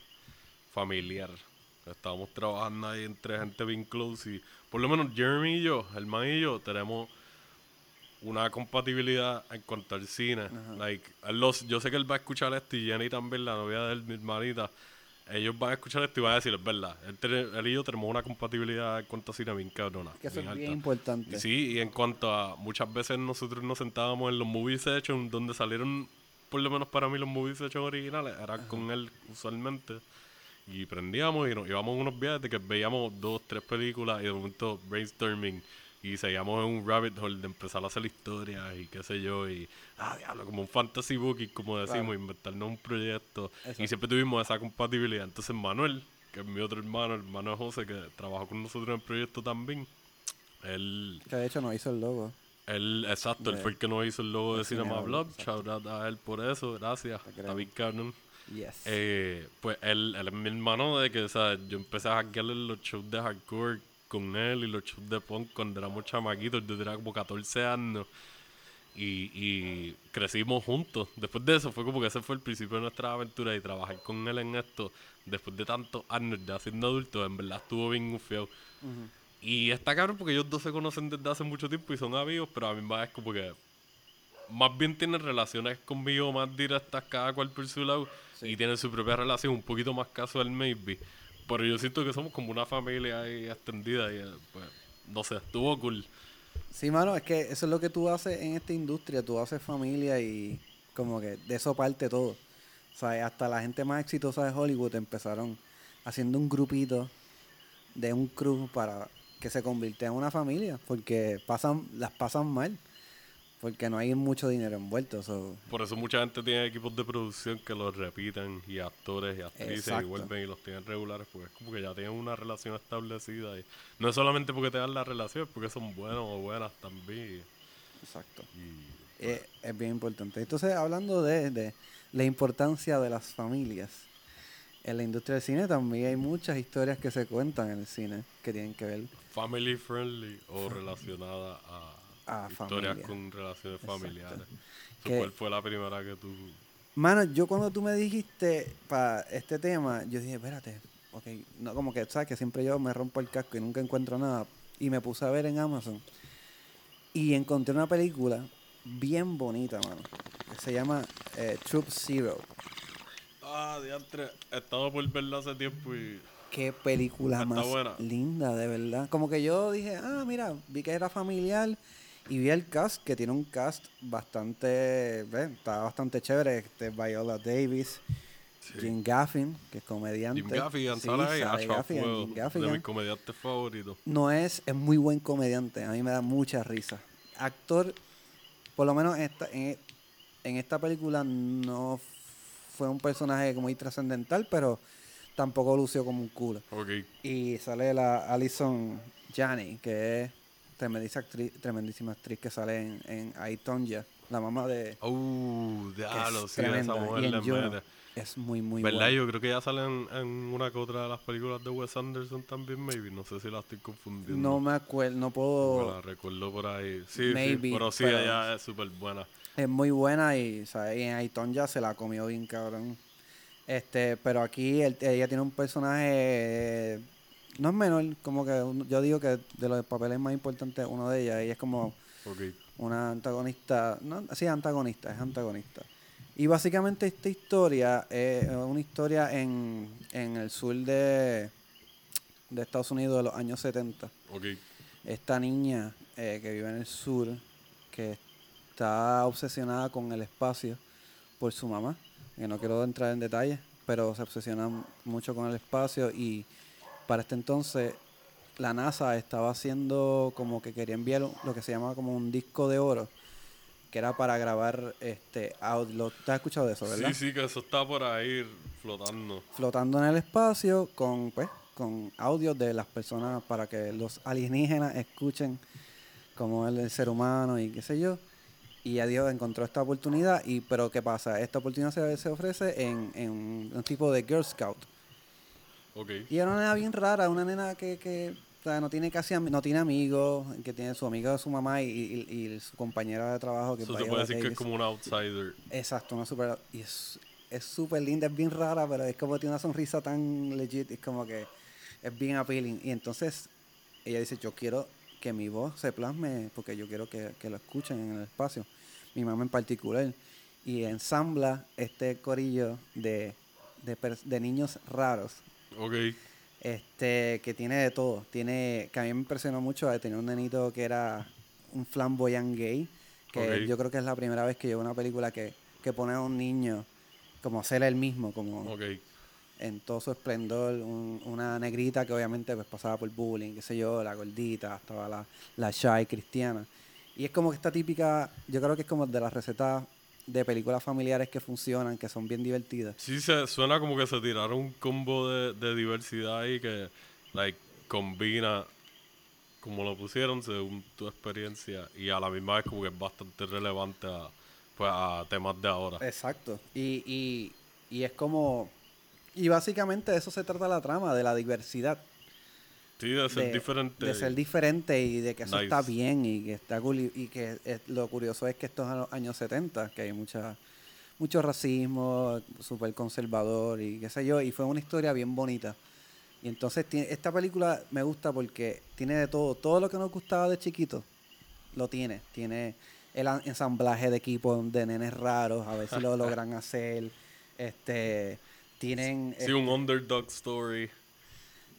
S1: familiar. Estábamos trabajando ahí entre gente bien close y por lo menos Jeremy y yo, el man y yo, tenemos una compatibilidad en cuanto al cine. Like, los, yo sé que él va a escuchar esto y Jenny también, la novia de él, mi hermanita. Ellos van a escuchar esto y van a decir, es verdad. Él, y yo tenemos una compatibilidad en cuanto a cine bien cabrona.
S2: Que eso es bien importante.
S1: Sí, y en cuanto a muchas veces nosotros nos sentábamos en los movie sessions donde salieron, por lo menos para mí, los movie sessions originales, era con él usualmente. Y prendíamos y nos íbamos unos viajes de que veíamos dos, tres películas y de momento brainstorming y seguíamos en un rabbit hole de empezar a hacer historias y qué sé yo y ah diablo como un fantasy book y como decimos
S2: Claro.
S1: inventarnos un proyecto
S2: Exacto.
S1: y siempre tuvimos esa compatibilidad entonces Manuel que es mi otro hermano el hermano de José que trabajó con nosotros en el proyecto también él
S2: Que de hecho nos hizo el logo.
S1: él, exacto, él fue el que nos hizo el logo de Cinema Blog. Shout out a él por eso, gracias. David Cannon.
S2: Yes.
S1: Eh, pues él, él es mi hermano de que, o sea, yo empecé a hackearle los shows de hardcore con él y los shows de punk cuando éramos chamaquitos. Yo tenía como 14 años. Y, y crecimos juntos. Después de eso fue como que ese fue el principio de nuestra aventura y trabajar con él en esto, después de tantos años ya siendo adulto, en verdad estuvo bien feo. Y está cabrón porque ellos dos se conocen desde hace mucho tiempo y son amigos, pero a mí más es como que más bien tienen relaciones conmigo más directas cada cual por su lado y tienen su propia relación un poquito más casual maybe. Pero yo siento que somos como una familia ahí extendida y eh, pues no sé, estuvo cool.
S2: Sí, mano, es que eso es lo que tú haces en esta industria. Tú haces familia y como que de eso parte todo. O sea, hasta la gente más exitosa de Hollywood empezaron haciendo un grupito de un crew para que se convirtiera en una familia. Porque pasan, las pasan mal. Porque no hay mucho dinero envuelto. so,
S1: Por eso mucha gente tiene equipos de producción que los repiten y actores y actrices y vuelven y los tienen regulares porque es como que ya tienen una relación establecida y no es solamente porque te dan la relación, es porque son buenos o buenas también.
S2: exacto.
S1: Y
S2: Eh, es bien importante. Entonces, hablando de, de la importancia de las familias, en la industria del cine también hay muchas historias que se cuentan en el cine que tienen que ver.
S1: family friendly o relacionada a,
S2: A
S1: historias
S2: familia.
S1: con relaciones
S2: Exacto.
S1: familiares. ¿Cuál fue la primera que tú
S2: Mano, yo cuando tú me dijiste para este tema, yo dije, espérate, ok, no, como que, ¿sabes? Que siempre yo me rompo el casco y nunca encuentro nada. Y me puse a ver en Amazon y encontré una película bien bonita, mano. Que se llama eh, Troop Zero.
S1: Ah, diantre, estaba por verla hace tiempo y
S2: Qué película
S1: Está
S2: más
S1: buena.
S2: linda, de verdad. Como que yo dije, ah, mira, vi que era familiar y vi el cast, que tiene un cast bastante, ¿ves? está bastante chévere. Este Viola Davis, Jim Gaffin, que es comediante.
S1: Jim Gaffigan
S2: Sí, Gaffigan,
S1: Fuego,
S2: Jim
S1: de
S2: Gaffigan.
S1: mis comediantes favoritos.
S2: No es, es muy buen comediante, a mí me da mucha risa. Actor, por lo menos esta, en, en esta película no fue un personaje muy trascendental, pero tampoco lució como un culo. Y sale la Alison Janney, que es tremendísima actriz, tremendísima actriz que sale en, en I, Tonya, la mamá de...
S1: Uh, diablo,
S2: es
S1: sí, esa
S2: tremenda.
S1: mujer
S2: y en Juno es muy, muy
S1: ¿Verdad?
S2: buena.
S1: Yo creo que ya sale en, en una que otra de las películas de Wes Anderson también, maybe. No sé si la estoy confundiendo.
S2: No me acuerdo, no puedo...
S1: la recuerdo por ahí. Sí,
S2: Maybe,
S1: sí, pero sí,
S2: pero-
S1: ella es súper buena.
S2: Es muy buena y, ¿sabes? y en Aiton ya se la comió bien cabrón. Este, pero aquí él- ella tiene un personaje no es menor, como que un- yo digo que de los papeles más importantes uno de ellas, ella es como
S1: Ok.
S2: una antagonista, no, sí, antagonista, es antagonista. Y básicamente esta historia es una historia en, en el sur de, de Estados Unidos de los años 70
S1: Ok.
S2: esta niña eh, que vive en el sur, que está obsesionada con el espacio por su mamá, que no quiero entrar en detalles, pero se obsesiona mucho con el espacio y para este entonces la NASA estaba haciendo como que quería enviar lo que se llama como un disco de oro, que era para grabar este audio. ¿Te has escuchado de eso, verdad?
S1: Sí, sí, que eso está por ahí flotando.
S2: flotando en el espacio con pues con audios de las personas para que los alienígenas escuchen cómo es el ser humano y qué sé yo. Y a Dios encontró esta oportunidad y pero qué pasa, esta oportunidad se, se ofrece en, en un tipo de Girl Scout.
S1: Ok.
S2: Y era una nena bien rara, una nena que, que o sea, no tiene casi no tiene amigos, que tiene su amiga de su mamá y, y- y su compañera de trabajo que
S1: se puede decir que es como un outsider.
S2: Exacto, una super. Y es es súper linda, es bien rara, pero es como tiene una sonrisa tan legit, es como que es bien appealing. Y entonces ella dice: Yo quiero que mi voz se plasme, porque yo quiero que, que lo escuchen en el espacio, mi mamá en particular. Y ensambla este corillo de, de niños raros
S1: Ok.
S2: este que tiene de todo tiene que a mí me impresionó mucho tenía un nenito que era un flamboyant gay que
S1: Ok.
S2: yo creo que es la primera vez que yo veo una película que, que pone a un niño como ser él mismo como
S1: Ok.
S2: en todo su esplendor un- una negrita que obviamente pues pasaba por bullying qué sé yo la gordita estaba la la shy cristiana y es como que esta típica yo creo que es como de las recetas de películas familiares que funcionan que son bien divertidas
S1: Sí, se, suena como que se tiraron un combo de, de diversidad ahí que, like, combina como lo pusieron según tu experiencia y a la misma vez como que es bastante relevante a, pues, a temas de ahora.
S2: Exacto. Y, y, y es como. Y básicamente de eso se trata la trama, de la diversidad.
S1: Sí, de ser
S2: de,
S1: diferente.
S2: de ser diferente y de que eso
S1: Nice.
S2: está bien y que está cool y- que es- lo curioso es que esto es en los años 70, que hay mucha mucho racismo, súper conservador y qué sé yo, y fue una historia bien bonita. Y entonces esta película me gusta porque tiene de todo, todo lo que nos gustaba de chiquito, lo tiene. Tiene el ensamblaje de equipo de nenes raros, a ver si lo (laughs) logran hacer. Este, tienen...
S1: Sí, un underdog story.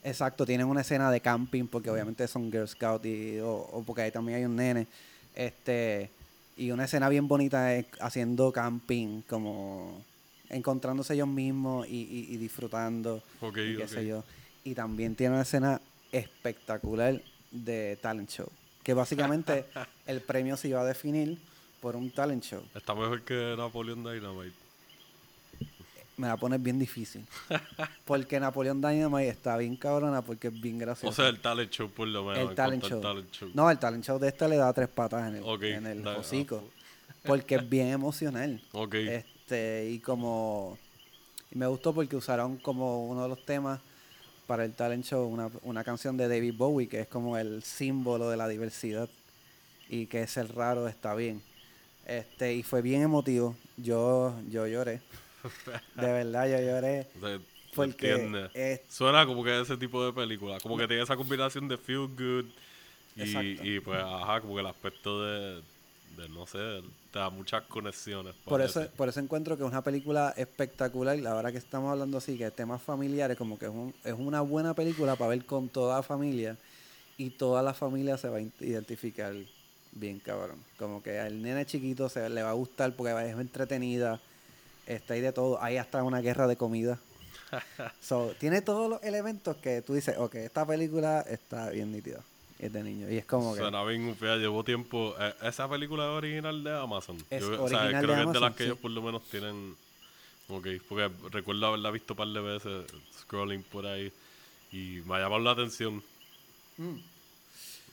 S2: Exacto, tienen una escena de camping porque obviamente son Girl Scout y, o, o porque ahí también hay un nene. Este, y una escena bien bonita es haciendo camping, como encontrándose ellos mismos y, y- y disfrutando.
S1: Ok,
S2: y qué sé yo. Y también tiene una escena espectacular de talent show. Que básicamente (laughs) el premio se iba a definir por un talent show.
S1: Está mejor que Napoleon Dynamite.
S2: Me la pones bien difícil. (laughs) Porque Napoleón Dynamite está bien cabrona porque es bien graciosa.
S1: O sea, el talent show por lo menos.
S2: el
S1: en
S2: talent show.
S1: al talent show.
S2: No, el talent show de este le da tres patas en el, en el hocico.
S1: ah,
S2: Porque es bien emocional. (laughs)
S1: Ok.
S2: Este, y como. Y me gustó porque usaron como uno de los temas para el talent show una, una canción de David Bowie que es como el símbolo de la diversidad y que es el raro está bien. Este, y fue bien emotivo. Yo, yo lloré. (laughs) De verdad, yo lloré.
S1: Se- se
S2: Porque es-
S1: Suena como que ese tipo de película. Como que tiene esa combinación de feel good y, y pues, ajá, como que el aspecto de, de no sé, te da muchas conexiones.
S2: Por eso, por eso encuentro que es una película espectacular. La verdad que estamos hablando así, que temas familiares, como que es, un- es una buena película para ver con toda la familia. Y toda la familia se va a identificar bien, cabrón. Como que al nene chiquito se le va a gustar porque es entretenida. Está ahí de todo. Hay hasta una guerra de comida. (laughs) so, tiene todos los elementos que tú dices, ok, esta película está bien nítida. Es de niño. Y es como que.
S1: Suena bien ufea, llevo tiempo. eh, esa película es original de Amazon.
S2: Es
S1: Yo- o sea,
S2: original
S1: creo
S2: de
S1: que es de las que
S2: sí.
S1: ellos por lo menos tienen Ok, porque recuerdo haberla visto un par de veces scrolling por ahí y me ha llamado la atención.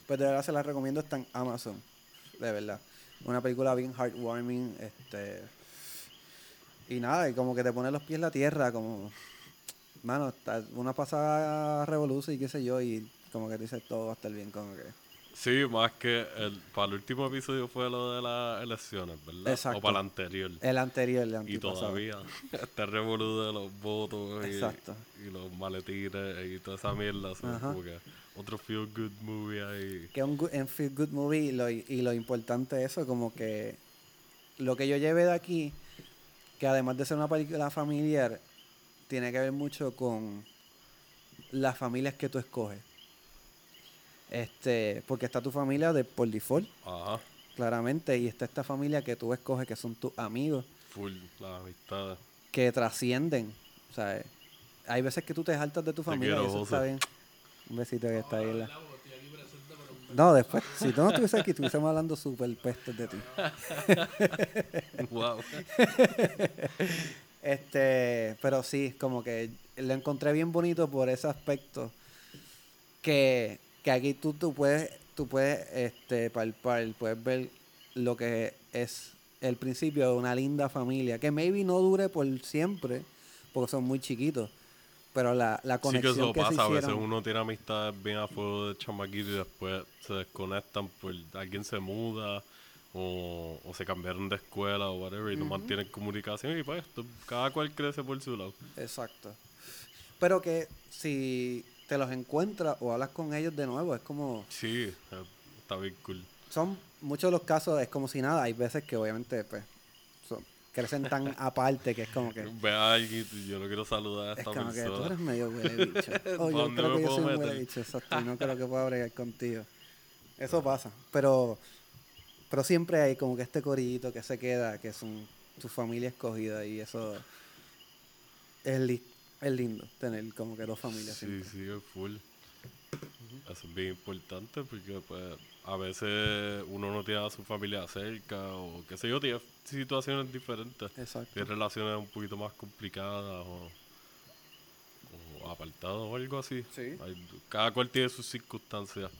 S2: Pues de verdad se la recomiendo, está en Amazon. De verdad. Una película bien heartwarming. Este. Y nada, y como que te pone los pies en la tierra, como. Mano, está una pasada revolución y qué sé yo, y como que dices todo va a estar bien, como que.
S1: Sí, más que el, para el último episodio fue lo de las elecciones, ¿verdad?
S2: Exacto.
S1: O para el anterior.
S2: El anterior, el
S1: Y
S2: antepasado.
S1: todavía (laughs) está revolú de los votos y, y los maletines y toda esa mierda. como que otro feel good movie ahí.
S2: Que un en Feel Good Movie y lo, y lo importante es eso, como que lo que yo llevé de aquí, que además de ser una película familiar, tiene que ver mucho con las familias que tú escoges. Este, porque está tu familia de por default,
S1: Ajá,
S2: claramente, y está esta familia que tú escoges, que son tus amigos,
S1: full, las amistades.
S2: que trascienden. O sea, hay veces que tú te saltas de tu familia
S1: quiero,
S2: y eso está
S1: José.
S2: bien. Un besito que está ahí. la-
S4: ¿verdad? Porque estoy aquí presente, pero
S2: No, después, si tú no estuviese aquí, estuviésemos hablando súper pestes de ti.
S1: wow. (laughs)
S2: Este, pero sí, como que lo encontré bien bonito por ese aspecto. Que, que aquí tú, tú puedes, tú puedes este, palpar, puedes ver lo que es el principio de una linda familia. Que maybe no dure por siempre, porque son muy chiquitos. Pero la, la
S1: Sí que
S2: conexión
S1: eso
S2: que se
S1: pasa, a veces uno tiene amistades bien a fuego de chamaquito y después se desconectan por alguien se muda o, o se cambiaron de escuela o whatever y no mantienen comunicación y pues esto- cada cual crece por su lado.
S2: Exacto. Pero que si te los encuentras o hablas con ellos de nuevo, es como...
S1: Sí, eh, está bien cool.
S2: son muchos de los casos es como si nada hay veces que obviamente pues crecen tan aparte que es como que
S1: Ve a alguien y yo no quiero saludar a
S2: es
S1: esta
S2: como que tú eres medio huele bicho (laughs) o
S1: ¿Pa'
S2: yo creo que yo soy un huele bicho exacto y no creo que pueda bregar contigo. Eso pasa pero pero siempre hay como que este corillito que se queda que son tu familia escogida y eso es, li- es lindo tener como que dos familias
S1: Sí,
S2: siempre.
S1: sí, es full. Eso es bien importante porque pues a veces uno no tiene a su familia cerca o qué sé yo, tiene situaciones diferentes.
S2: exacto
S1: Tiene relaciones un poquito más complicadas o, o apartadas o algo así.
S2: Sí.
S1: Hay- cada cual tiene sus circunstancias.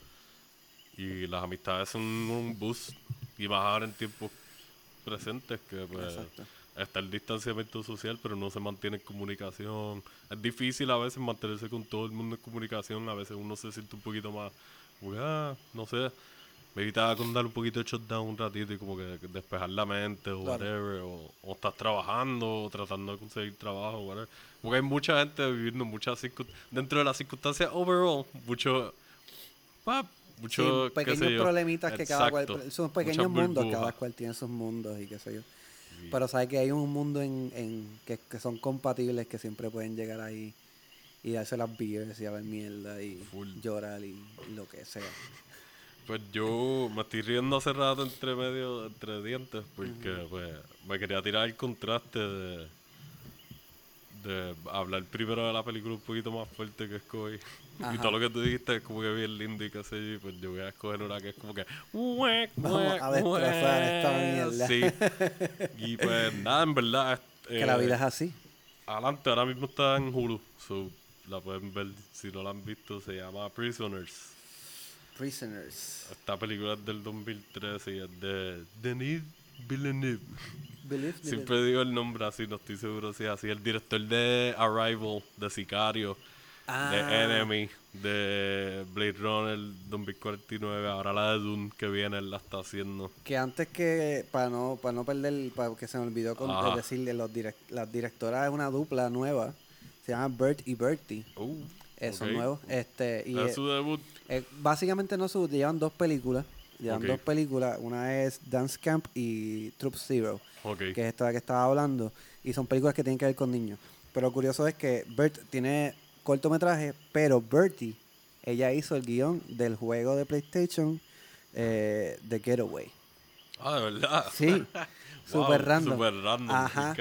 S1: Y las amistades son un boost y bajar en tiempos presentes que pues está el distanciamiento social pero no se mantiene en comunicación. Es difícil a veces mantenerse con todo el mundo en comunicación. A veces uno se siente un poquito más, como que, ah, no sé, me evitaba con dar un poquito de shutdown un ratito y como que despejar la mente o
S2: Claro.
S1: whatever. O, o estás trabajando o tratando de conseguir trabajo o whatever. Porque hay mucha gente viviendo muchas circunstancias, dentro de las circunstancias overall, mucho, pa, mucho,
S2: Sí,
S1: qué sé
S2: pequeños
S1: yo.
S2: problemitas que cada cual,
S1: Exacto.
S2: son
S1: Muchas
S2: pequeños mundos,
S1: burbujas.
S2: cada cual tiene sus mundos y qué sé yo.
S1: Sí.
S2: Pero sabes que hay un mundo en, en que, que son compatibles que siempre pueden llegar ahí y darse las beers y hablar mierda y
S1: Full.
S2: llorar y, y lo que sea.
S1: Pues yo me estoy riendo hace rato entre medio, entre dientes, porque pues me quería tirar el contraste de, de hablar primero de la película un poquito más fuerte que escogí. Y todo lo que tú dijiste es como que bien lindo y qué sé yo, y pues yo voy a escoger una que es como que...
S2: Vamos a destrozar esta mierda.
S1: Sí. Y pues nada, en verdad... (laughs)
S2: que la
S1: eh,
S2: vida es así.
S1: Adelante, ahora mismo está en Hulu, so la pueden ver si no la han visto, se llama Prisoners.
S2: Prisoners.
S1: Esta película es del 2013 y es de Denis Villeneuve.
S2: Believe
S1: Siempre digo el nombre así, no estoy seguro si es así. El director de Arrival, de Sicario,
S2: Ah.
S1: de Enemy, de Blade Runner 2049, ahora la de Dune que viene, él la está haciendo.
S2: Que antes que, para no, para no perder, para que se me olvidó con, decirle, los direct- las directoras es una dupla nueva. Se llama Bert y Bertie.
S1: Uh,
S2: Eh, son
S1: ok.
S2: nuevos. Este, y
S1: Es su debut.
S2: eh, básicamente no su, llevan dos películas. Llevan dos películas. Una es Dance Camp y Troop Zero,
S1: Ok.
S2: que es esta de la que estaba hablando. Y son películas que tienen que ver con niños. Pero lo curioso es que Bert tiene cortometraje, pero Bertie, ella hizo el guion del juego de PlayStation eh, The Getaway.
S1: Ah, de verdad.
S2: Sí, (laughs)
S1: Wow,
S2: super random.
S1: Super random.
S2: Ajá.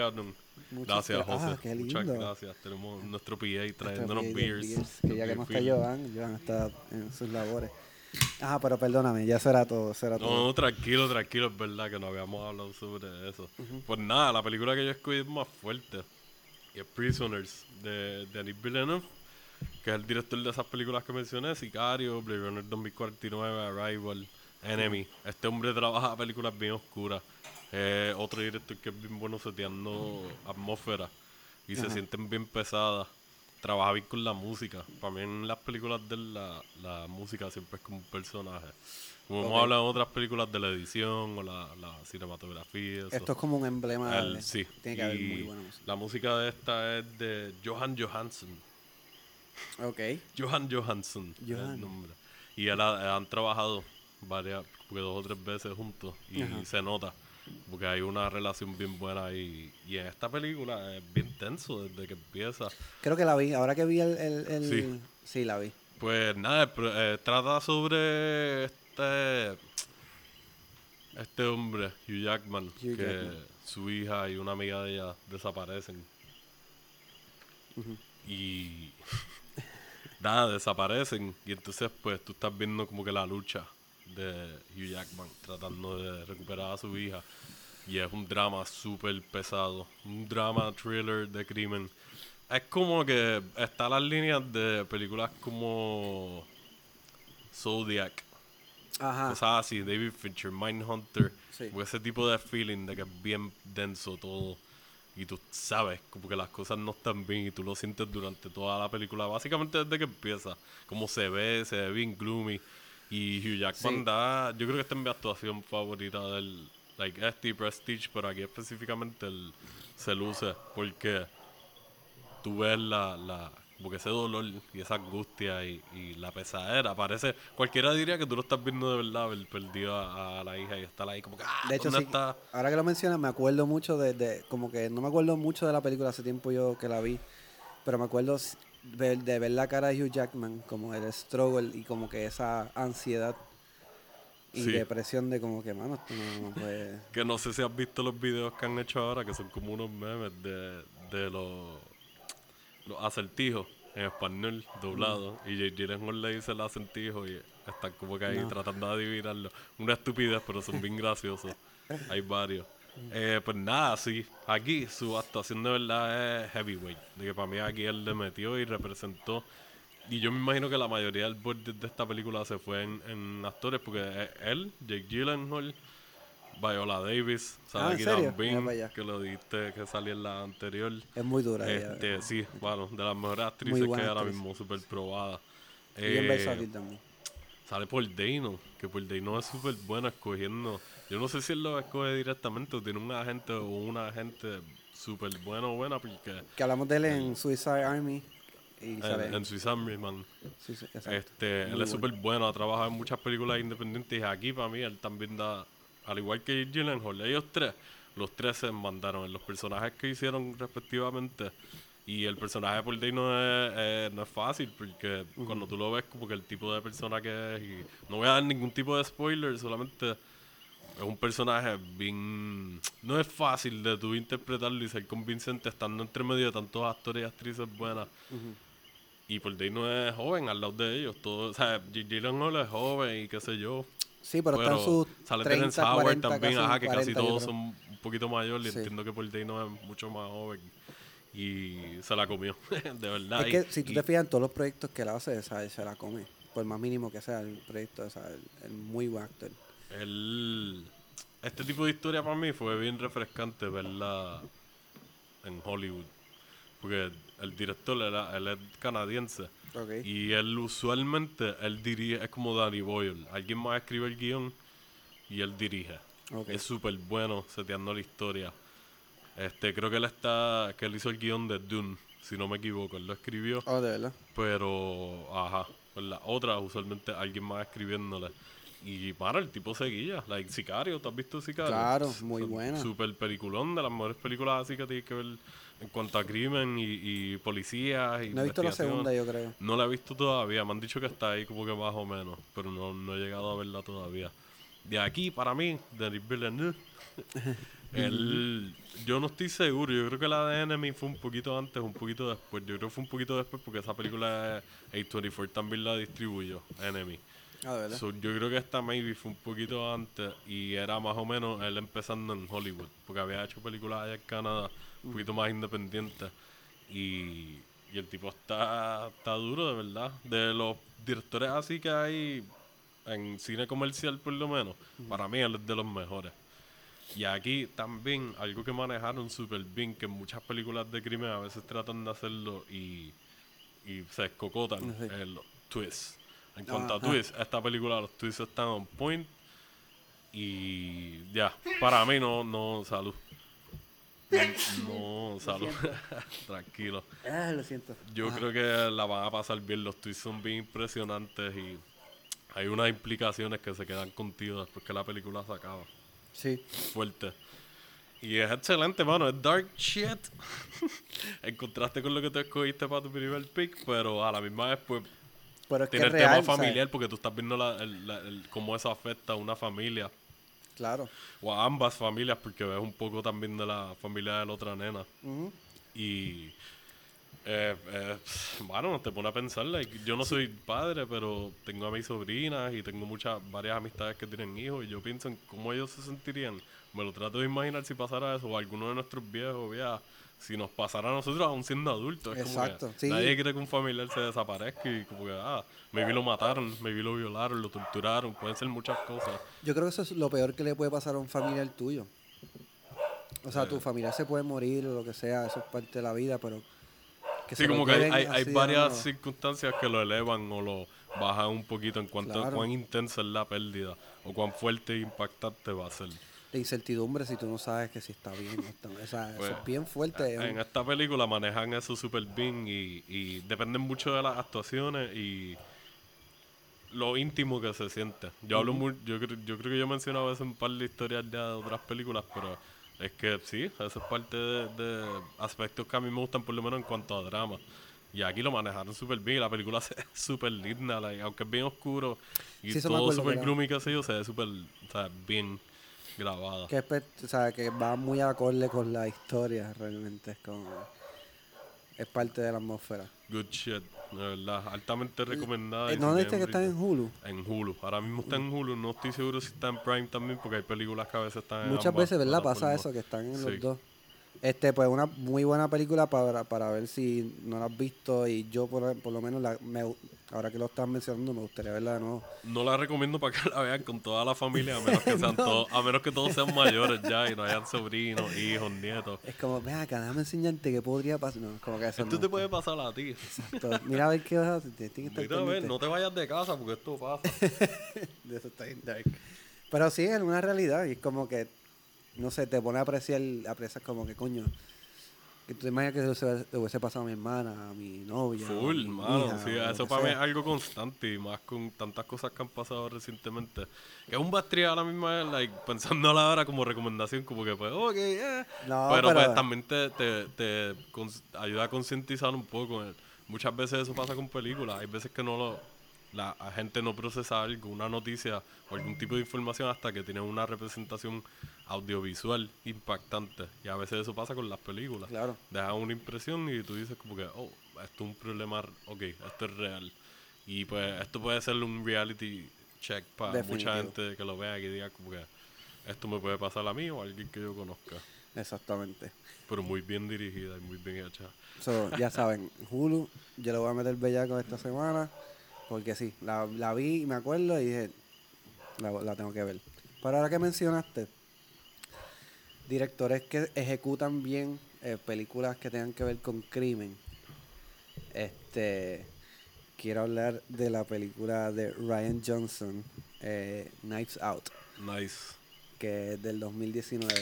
S2: Muchas
S1: Gracias,
S2: gra-
S1: José.
S2: Ah, qué
S1: Muchas gracias. Tenemos nuestro PA trayéndonos
S2: PA de
S1: beers.
S2: que ya que no está. Joan, Joan está en sus labores. Ajá, pero perdóname, ya será todo, será
S1: No,
S2: todo.
S1: no, tranquilo, tranquilo, es verdad que no habíamos hablado sobre eso. Pues nada, la película que yo escogí es más fuerte. es Prisoners, de Denis Villeneuve, que es el director de esas películas que mencioné, Sicario, Blade Runner 2049, Arrival, Enemy. Este hombre trabaja películas bien oscuras. Eh, otro director que es bien bueno seteando atmósfera y se sienten bien pesadas. Trabaja bien con la música. Para mí en las películas de la, la música siempre es como un personaje. Como hemos hablado en otras películas de la edición o la, la cinematografía. eso.
S2: Esto es como un emblema.
S1: El-
S2: de-
S1: sí.
S2: Tiene que haber muy buena música.
S1: La música de esta es de Johan Johansson.
S2: Ok.
S1: Johan Johansson. es
S2: Johan.
S1: el nombre. Y él ha- han trabajado varias, porque dos o tres veces juntos. Y
S2: Ajá.
S1: se nota. Porque hay una relación bien buena y, y en esta película es bien tenso desde que empieza.
S2: Creo que la vi. Ahora que vi el. el, el-
S1: Sí.
S2: sí, la vi.
S1: Pues nada, eh, trata sobre este este hombre, Hugh Jackman,
S2: Hugh
S1: que
S2: Jackman.
S1: su hija y una amiga de ella desaparecen. Y (laughs) nada, desaparecen. Y entonces pues tú estás viendo como que la lucha de Hugh Jackman tratando de recuperar a su hija. Y es un drama súper pesado. Un drama thriller de crimen. Es como que está las líneas de películas como Zodiac,
S2: Ajá.
S1: cosas así, David Fincher, Mindhunter,
S2: Sí.
S1: ese tipo de feeling de que es bien denso todo y tú sabes como que las cosas no están bien y tú lo sientes durante toda la película, básicamente desde que empieza, como se ve, se ve bien gloomy y Hugh Jackman
S2: Sí.
S1: da, yo creo que esta es mi actuación favorita del like este Prestige, pero aquí específicamente él se luce porque tú ves la, la como que ese dolor y esa angustia y, y la pesadera. Parece, cualquiera diría que tú lo estás viendo de verdad, haber perdido a, a la hija y estar ahí como que, ah,
S2: De hecho,
S1: ¿dónde
S2: sí,
S1: está?
S2: ahora que lo mencionas, me acuerdo mucho de, de- Como que no me acuerdo mucho de la película, hace tiempo yo que la vi. Pero me acuerdo de, ver la cara de Hugh Jackman, como el struggle y como que esa ansiedad y
S1: Sí.
S2: depresión de como que, mano, esto no, no puede. (laughs)
S1: Que no sé si has visto los videos que han hecho ahora, que son como unos memes de, de los, los acertijos en español doblado. Y J. Gyllenhaal le dice el acertijo y están como que ahí
S2: No.
S1: tratando de adivinarlo. Una estupidez, pero son bien (laughs) graciosos. Hay varios. Eh, pues nada, sí. Aquí su actuación de verdad es heavyweight. De que para mí aquí él le metió y representó. Y yo me imagino que la mayoría del budget de esta película se fue en, en actores, porque eh, él, Jake Gyllenhaal, Viola Davis,
S2: Ah,
S1: Sarah
S2: ¿en
S1: Kidon
S2: serio?
S1: Bean, que lo diste que salía en la anterior.
S2: Es muy dura. ella.
S1: Este, sí, bueno, de las mejores actrices que hay ahora mismo, súper probada.
S2: Bien
S1: Eh,
S2: versátil también.
S1: Sale Paul Dano, que Paul Dano es súper bueno escogiendo. Yo no sé si él lo escoge directamente o tiene un agente o una agente súper bueno o buena, porque
S2: Que hablamos de él en Suicide Army. Y sale.
S1: en, Swiss Army Man,
S2: sí, sí,
S1: este, él es súper bueno, ha trabajado en muchas películas independientes y aquí para mí él también da, al igual que Gyllenhaal, ellos tres, los tres se mandaron en los personajes que hicieron respectivamente. Y el personaje de Paul Dano es, no es fácil porque cuando tú lo ves como que el tipo de persona que es y no voy a dar ningún tipo de spoiler, solamente es un personaje bien... No es fácil de tú interpretarlo y ser convincente estando entre medio de tantos actores y actrices buenas. Y Paul Dano es joven al lado de ellos. Todo, o sea, J- Gyllenhaal es joven y qué sé yo.
S2: sí, pero, está en sus
S1: sale
S2: 30,
S1: Terrence Howard
S2: 40,
S1: también,
S2: casi
S1: ajá, que casi
S2: 40, yo
S1: todos son un poquito mayores. Y entiendo que Paul Dano es mucho más joven. Y se la comió, (laughs) de verdad.
S2: Es que si tú
S1: y-
S2: te fijas en todos los proyectos que él hace, él se la come. Por más mínimo que sea el proyecto, es muy buen actor.
S1: Él, este tipo de historia para mí fue bien refrescante verla en Hollywood. Porque el director era, él es canadiense. Y él usualmente, él dirige, es como Danny Boyle. Alguien más escribe el guion y él dirige. Es súper bueno seteando la historia. Este, creo que él está, que él hizo el guion de Dune, si no me equivoco. Él lo escribió.
S2: Oh, de verdad.
S1: Pero, ajá, pues la otra usualmente alguien más escribiéndole. Y para, el tipo seguía, like Sicario, ¿tú has visto Sicario?
S2: Claro, muy buena.
S1: Super peliculón, de las mejores películas así que tienes que ver en cuanto a crimen y, y policías y
S2: No he visto la segunda, yo creo.
S1: No la he visto todavía, me han dicho que está ahí como que más o menos, pero no, no he llegado a verla todavía. De aquí, para mí, Denis Villeneuve, (laughs) él, yo no estoy seguro, yo creo que la de Enemy fue un poquito antes, un poquito después. Yo creo que fue un poquito después porque esa película de A24 también la distribuyó, Enemy.
S2: Ah, de verdad.
S1: So, yo creo que esta maybe fue un poquito antes y era más o menos él empezando en Hollywood, porque había hecho películas allá en Canadá, un poquito más independientes. Y, y el tipo está, está duro, de verdad. De los directores así que hay en cine comercial, por lo menos, para mí él es de los mejores. Y aquí también algo que manejaron súper bien, que en muchas películas de crimen a veces tratan de hacerlo y, y se escocotan,
S2: Sí.
S1: es los twists. En cuanto a twists, esta película los twists están on point y ya, para mí no, no, salud. No, no, salud. (laughs) Tranquilo.
S2: Ah, lo siento.
S1: Yo
S2: Ajá.
S1: creo que la van a pasar bien. Los twists son bien impresionantes y hay unas implicaciones que se quedan contigo después que la película se acaba.
S2: Sí.
S1: Fuerte. Y es excelente, mano. Es dark shit. (laughs) en contraste con lo que tú escogiste para tu primer pick, pero a la misma vez, pues,
S2: Pero es que
S1: tiene el
S2: real,
S1: tema familiar porque tú estás viendo la- el- la- el- cómo eso afecta a una familia.
S2: Claro.
S1: O a ambas familias, porque ves un poco también de la familia de la otra nena.
S2: Ujú.
S1: Y. Eh, eh, bueno, te pone a pensar. like, yo no soy padre, pero tengo a mis sobrinas y tengo muchas, varias amistades que tienen hijos. Y yo pienso en cómo ellos se sentirían. Me lo trato de imaginar si pasara eso, o alguno de nuestros viejos, viejas. Si nos pasara a nosotros, aún siendo adultos. Es como que
S2: Exacto, sí.
S1: Nadie quiere que un familiar se desaparezca y como que, ah, maybe lo mataron, maybe lo violaron, lo torturaron. Pueden ser muchas cosas.
S2: Yo creo que eso es lo peor que le puede pasar a un familiar tuyo. O sea, tu familiar se puede morir o lo que sea, eso es parte de la vida, pero... Que
S1: Sí,
S2: se
S1: como que hay, hay, varias
S2: ¿no?
S1: circunstancias que lo elevan o lo bajan un poquito en cuanto a
S2: Claro.
S1: cuán intensa es la pérdida o cuán fuerte e impactante va a ser.
S2: La incertidumbre si tú no sabes que si está bien o está... O sea,
S1: Pues,
S2: eso es bien fuerte.
S1: En
S2: un-
S1: esta película manejan eso súper bien y, y dependen mucho de las actuaciones y lo íntimo que se siente. Yo hablo mu- yo, creo- yo creo que yo he mencionado a veces un par de historias ya de otras películas, pero es que sí, eso es parte de, de aspectos que a mí me gustan por lo menos en cuanto a drama. Y aquí lo manejaron súper bien la película (laughs) se ve súper linda, like, aunque es bien oscuro y
S2: Sí,
S1: todo súper gloomy que sé yo, se ve súper, o sea, bien grabada.
S2: que, es o sea, que va muy acorde con la historia, realmente. Es como... Es parte de la atmósfera.
S1: Good shit, de verdad, altamente recomendada.
S2: Eh,
S1: si
S2: ¿No
S1: tienen
S2: viste que está en Hulu?
S1: En Hulu. Ahora mismo está en Hulu. No estoy seguro si está en Prime también, porque hay películas que a veces están en
S2: Muchas
S1: ambas
S2: veces, ¿verdad? Pasa eso, que están en
S1: Sí.
S2: los dos. Este, pues una muy buena película para, para ver si no la has visto y yo por, por lo menos, la, me, ahora que lo estás mencionando, me gustaría verla de nuevo.
S1: No la recomiendo para que (laughs) la vean con toda la familia, a menos que (laughs) sean todos, a menos que todos sean mayores ya y no hayan sobrinos, hijos, nietos.
S2: Es como, ven acá, déjame enseñarte qué podría pasar. No, como que eso
S1: Esto
S2: no.
S1: te puede pasar a ti.
S2: Exacto. Mira a ver qué vas a hacer. Tienes que estar
S1: Mira, a ver, no te vayas de casa porque esto pasa. (laughs)
S2: De eso está bien dark. Pero sí, es una realidad y es como que, no sé, te pone a apreciar, aprecias como que, coño, que tú te imaginas que eso le hubiese pasado a mi hermana, a mi novia.
S1: Full,
S2: mi
S1: mano.
S2: hija,
S1: Sí, eso para mí es
S2: sea.
S1: algo constante y más con tantas cosas que han pasado recientemente. Que es un bastría a la misma vez, like, pensándola ahora como recomendación, como que pues, ok, eh.
S2: No,
S1: pero,
S2: pero-
S1: pues también te, te, ayuda a concientizar un poco. eh. Muchas veces eso pasa con películas. Hay veces que no lo, la gente no procesa algo, una noticia o algún tipo de información hasta que tiene una representación audiovisual impactante. Y a veces eso pasa con las películas
S2: Claro.
S1: deja una impresión y tú dices como que, oh, esto es un problema, ok, esto es real. Y pues esto puede ser un reality check para
S2: Definitivo.
S1: mucha gente que lo vea y diga como que esto me puede pasar a mí o a alguien que yo conozca.
S2: Exactamente.
S1: Pero muy bien dirigida y muy bien hecha.
S2: So, ya (laughs) saben, Hulu, yo le voy a meter bellaco esta semana, porque sí, la, la vi y me acuerdo y dije, la, la tengo que ver. Pero ahora que mencionaste, directores que ejecutan bien eh, películas que tengan que ver con crimen, este, quiero hablar de la película de Ryan Johnson, eh, Knives Out
S1: Nice.
S2: que es del 2019,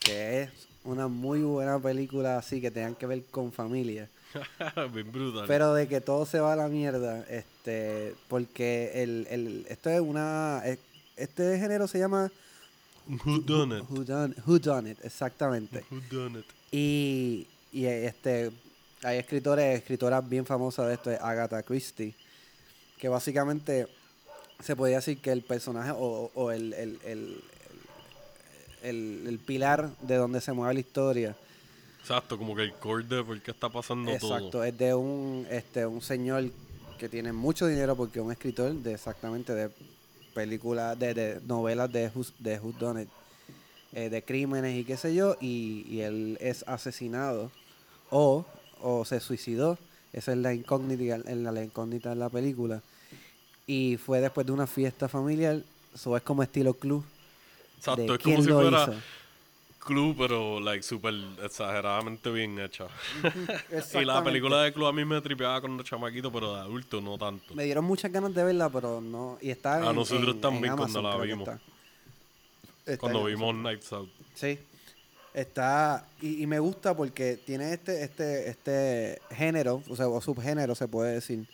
S2: que es una muy buena película así que tengan que ver con familia, (laughs)
S1: bien brutal.
S2: pero de que todo se va a la mierda, este, porque el, el esto es una, es- este género se llama
S1: Who done it?
S2: Who Done, Who Done It, exactamente,
S1: Who done it?
S2: y, y este, hay escritores, escritoras bien famosas de esto, es Agatha Christie, que básicamente se podría decir que el personaje o, o el, el, el, el- el pilar de donde se mueve la historia,
S1: Exacto, como que el core de por qué está pasando
S2: exacto,
S1: todo.
S2: es de un, este, un señor que tiene mucho dinero porque es un escritor de exactamente de películas, de, de novelas de Who's, de Who Done It, eh, de crímenes y qué sé yo, y, y él es asesinado o, o se suicidó. Esa es la incógnita, en la, la incógnita de la película. Y fue después de una fiesta familiar. Eso es como estilo club.
S1: Exacto,
S2: de
S1: es
S2: quién
S1: como si
S2: lo
S1: fuera
S2: hizo.
S1: Club, pero like super exageradamente bien hecha. (laughs) y la película de Club a mí me tripeaba con los chamaquitos, pero de adulto no tanto.
S2: Me dieron muchas ganas de verla, pero no. Y está
S1: A
S2: en-
S1: nosotros
S2: en-
S1: también
S2: en
S1: cuando
S2: Amazon,
S1: la
S2: creo que
S1: vimos.
S2: está. Está
S1: Cuando vimos. Nights Out.
S2: Sí. Está. Y, y me gusta porque tiene este, este, este género, o sea, o subgénero se puede decir,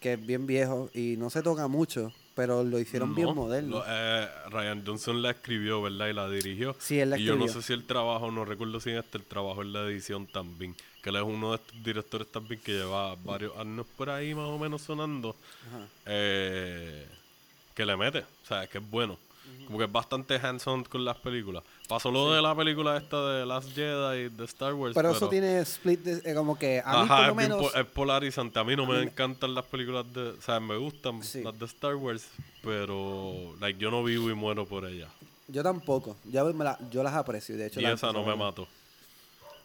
S2: que es bien viejo y no se toca mucho, pero lo hicieron bien
S1: No,
S2: moderno.
S1: lo- eh, Ryan Johnson la escribió, ¿verdad? Y la dirigió.
S2: Sí, él la
S1: y yo no
S2: escribió.
S1: sé si el trabajo, no recuerdo si este el trabajo en la edición también. Que él es uno de estos directores también que lleva varios años por ahí más o menos sonando.
S2: Ajá.
S1: eh, que le mete. O sea, que es bueno. Como que es bastante hands-on con las películas. Pasó lo de la película esta de Last Jedi de Star Wars.
S2: Pero, eso tiene split, de- eh, como que a mí
S1: Ajá,
S2: por lo menos.
S1: po- es polarizante. A mí no
S2: a
S1: me
S2: mí
S1: encantan las películas de... O sea, me gustan
S2: Sí.
S1: las de Star Wars, pero like, yo no vivo y muero por ellas.
S2: Yo tampoco. Yo, me la- yo las aprecio. De hecho,
S1: Y esa no me mató.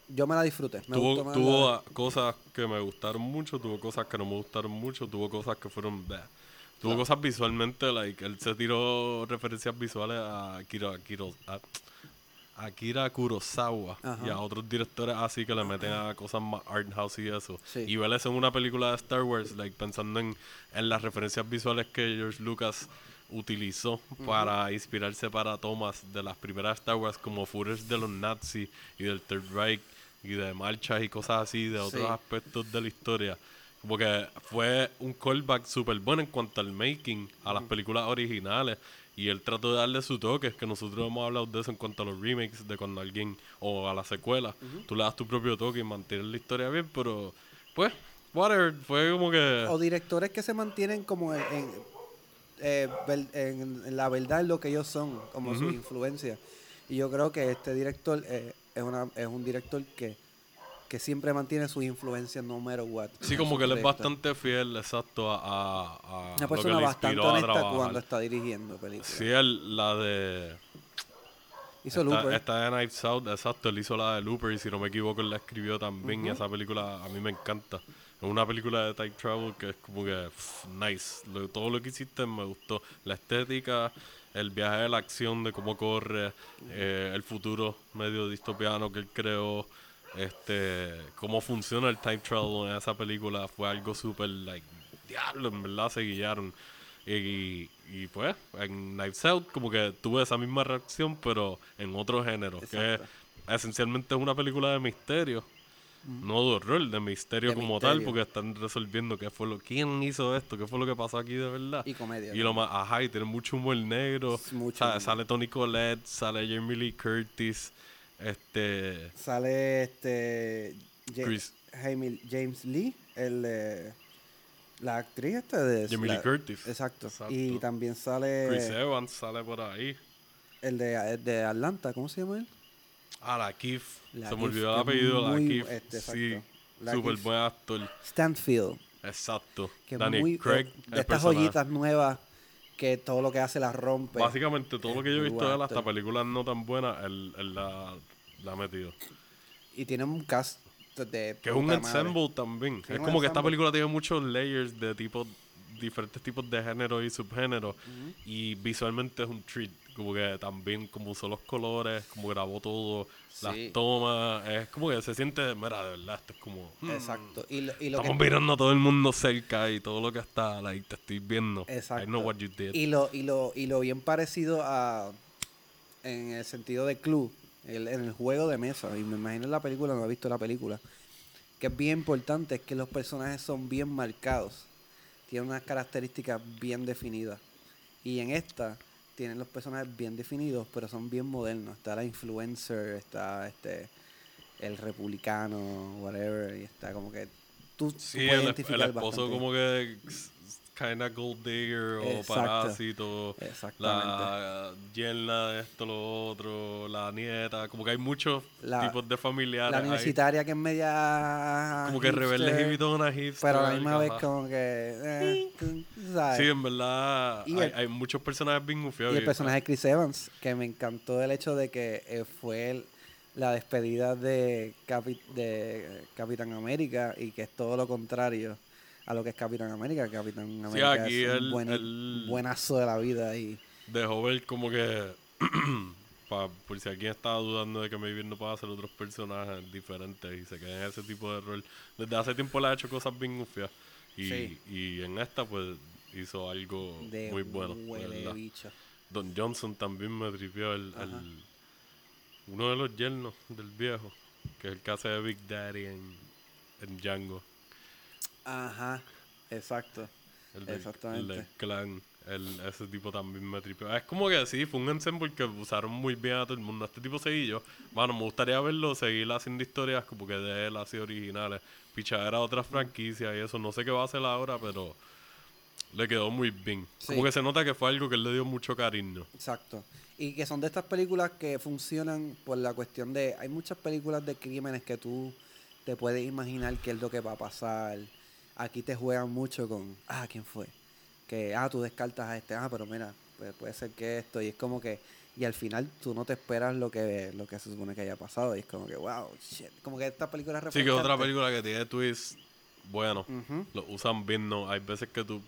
S2: Yo me la disfruté. Me
S1: Tuvo,
S2: gustó
S1: tuvo
S2: la-
S1: cosas que me gustaron mucho, tuvo cosas que no me gustaron mucho, tuvo cosas que fueron... bleh. Tuvo cosas visualmente, like, él se tiró referencias visuales a Akira, a- a Akira Kurosawa
S2: Ajá.
S1: y a otros directores así que le meten a cosas más art house y eso.
S2: Sí.
S1: Y ver eso en una película de Star Wars, like, pensando en, en las referencias visuales que George Lucas utilizó para inspirarse para tomas de las primeras Star Wars como footage de los nazis y del Third Reich y de marchas y cosas así de otros
S2: Sí.
S1: aspectos de la historia. Como que fue un callback súper bueno en cuanto al making, a las películas originales. Y él trató de darle su toque, es que nosotros hemos hablado de eso en cuanto a los remakes, de cuando alguien, o a la secuela, tú le das tu propio toque y mantienes la historia bien, pero pues, whatever, fue como que...
S2: O directores que se mantienen como en, en, eh, ver- en- en la verdad en lo que ellos son, como su influencia. Y yo creo que este director eh, es, una, es un director que, que siempre mantiene sus influencias no matter what.
S1: Sí, como que él es
S2: proyectos.
S1: bastante fiel, exacto, a, a, a
S2: Una
S1: lo que
S2: persona bastante honesta cuando está dirigiendo películas.
S1: Sí, él, la de...
S2: Hizo
S1: esta,
S2: Looper.
S1: esta de Knives Out, exacto, él hizo la de Looper y si no me equivoco él la escribió también y esa película a mí me encanta. Es una película de time travel que es como que pff, nice. Lo- todo lo que hiciste me gustó. La estética, el viaje de la acción, de cómo corre, eh, el futuro medio distopiano que él creó, este, cómo funciona el time travel en esa película fue algo súper like diablo, en verdad se guiaron. Y, y, pues, en Knives Out como que tuve esa misma reacción, pero en otro género, que esencialmente es una película de misterio. No de horror, de misterio
S2: De
S1: como tal, porque están resolviendo qué fue lo, quién hizo esto, qué fue lo que pasó aquí de verdad.
S2: Y comedia,
S1: Y lo más, ajá, y tiene mucho humor negro.
S2: Mucho humor.
S1: Sale Tony Collette, sale Jamie Lee Curtis, este,
S2: Sale este Ja-
S1: Chris.
S2: Jaime- James Lee, el eh, la actriz esta de
S1: Jamie Lee Curtis.
S2: Exacto.
S1: Exacto.
S2: Y también sale
S1: Chris Evans sale por ahí.
S2: el de, el de Atlanta, ¿cómo se llama él?
S1: Ah, la.
S2: La
S1: Se me olvidó el apellido, la Keith.
S2: este,
S1: sí, súper buen actor.
S2: Stanfield,
S1: Exacto.
S2: que
S1: Daniel
S2: muy
S1: Craig.
S2: de, estas
S1: personaje.
S2: joyitas nuevas que todo lo que hace la rompe.
S1: Básicamente todo lo que yo he visto de él,
S2: buen
S1: hasta
S2: actor.
S1: películas no tan buenas, él, él la, la ha metido.
S2: Y tiene un cast de
S1: Que es un
S2: madre.
S1: ensemble también. Es como que esta película tiene muchos layers de tipo, diferentes tipos de género y subgénero. Y visualmente es un treat. Como que también como usó los colores, como grabó todo,
S2: Sí.
S1: las tomas. Es como que se siente, mira, de verdad, esto es como... mm,
S2: Exacto. Y lo, y lo
S1: Estamos
S2: que,
S1: mirando a todo el mundo cerca y todo lo que está, like, te estoy viendo.
S2: Exacto.
S1: I know what you did.
S2: Y lo, y lo, y lo bien parecido a en el sentido de club, el- en el juego de mesa, y me imagino en la película, no he visto la película, que es bien importante, es que los personajes son bien marcados, tienen unas características bien definidas. Y en esta tienen los personajes bien definidos, pero son bien modernos. Está la influencer, está este el republicano, whatever, y está como que tú, tú
S1: Sí,
S2: puedes
S1: el, el
S2: identificar
S1: esposo
S2: bastante.
S1: como que kinda gold digger o parásito.
S2: Exactamente.
S1: La yerna de esto, lo otro, la nieta. Como que hay muchos
S2: La-
S1: tipos de familiares.
S2: La
S1: ahí.
S2: universitaria que es media.
S1: Como que rebelde
S2: hipster,
S1: hipitona, hipster.
S2: Pero a la misma vez, como que. eh, sabes.
S1: Sí, en verdad hay,
S2: el-
S1: hay muchos personajes bien gufiados.
S2: y el personaje de Chris Evans, que me encantó el hecho de que eh, fue el. la despedida de, Capi- de Capitán América y que es todo lo contrario a lo que es Capitán América. Capitán América
S1: aquí
S2: es un
S1: el-
S2: buen-
S1: el-
S2: buenazo de la vida y
S1: Dejó ver como que. (clears throat) pa- por si alguien estaba dudando de que Maybe no pueda hacer otros personajes diferentes y se queda en ese tipo de rol. Desde hace tiempo le ha hecho cosas bien gufias. Y,
S2: Sí.
S1: y en esta, pues, hizo algo
S2: de
S1: muy bueno.
S2: huele bicho.
S1: Don Johnson también me tripió el, el- uno de los yernos del viejo, que es el hace de Big Daddy en, en Django.
S2: Ajá, exacto.
S1: El del,
S2: Exactamente.
S1: el clan. El, ese tipo también me tripió. Es como que sí, fue un ensemble que usaron muy bien a todo el mundo. Este tipo seguí yo. Mano, me gustaría verlo, seguir haciendo historias como que de él así originales. Pichadera a otras franquicias y eso. No sé qué va a hacer ahora, pero le quedó muy bien.
S2: Sí.
S1: Como que se nota que fue algo que él le dio mucho cariño.
S2: Exacto. Y que son de estas películas que funcionan por la cuestión de... Hay muchas películas de crímenes que tú te puedes imaginar qué es lo que va a pasar. Aquí te juegan mucho con... Ah, ¿quién fue? Que, ah, tú descartas a este. Ah, pero mira, pues puede ser que esto. Y es como que... Y al final tú no te esperas lo que, lo que se supone que haya pasado. Y es como que, wow, shit. Como que esta película es
S1: Sí, que es otra película que tiene twists bueno. Lo usan bien, no. Hay veces que tú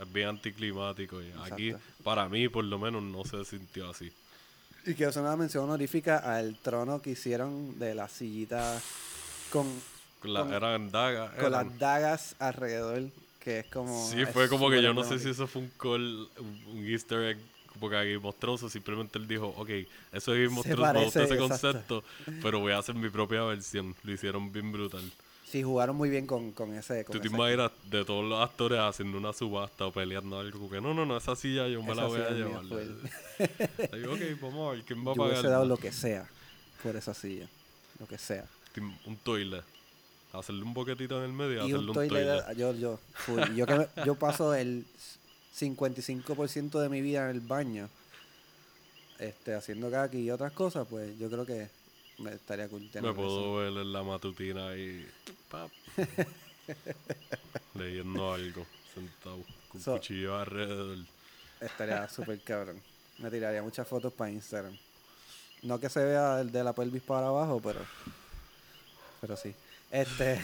S1: es bien anticlimático. Y aquí, para mí, por lo menos, no se sintió así.
S2: Y quiero hacer una mención honorífica al trono que hicieron de la sillita con,
S1: Con la-
S2: Con-
S1: eran dagas.
S2: con
S1: eran.
S2: las dagas alrededor, que es como...
S1: Sí, fue como que yo no sé si eso fue un call, un, easter egg, porque aquí Monstruoso simplemente él dijo, ok, eso es Monstruoso, me gusta ese
S2: exacto.
S1: concepto, pero voy a hacer mi propia versión. Lo hicieron bien brutal.
S2: Sí, jugaron muy bien con, con ese... Con
S1: Tú te imaginas de todos los actores haciendo una subasta o peleando algo, que no, no, no, esa silla yo me la
S2: Esa
S1: voy a llevar. (laughs) Digo, ok, vamos a ver quién va a
S2: Yo hubiese
S1: pagar.
S2: dado lo que sea por esa silla. Lo que sea.
S1: Un toilet. Hacerle un boquetito en el medio y hacerle
S2: un
S1: un
S2: toilet,
S1: toilet.
S2: yo, yo, full. yo, que me- yo paso el 55% de mi vida en el baño, este, haciendo kaki y otras cosas, pues yo creo que me estaría cool
S1: Me puedo ver en la matutina y pap, (laughs) leyendo algo, sentado, con
S2: So-
S1: cuchillo alrededor.
S2: Estaría súper cabrón. Me tiraría muchas fotos para Instagram. No que se vea el de la pelvis para abajo, pero. Pero sí. Este.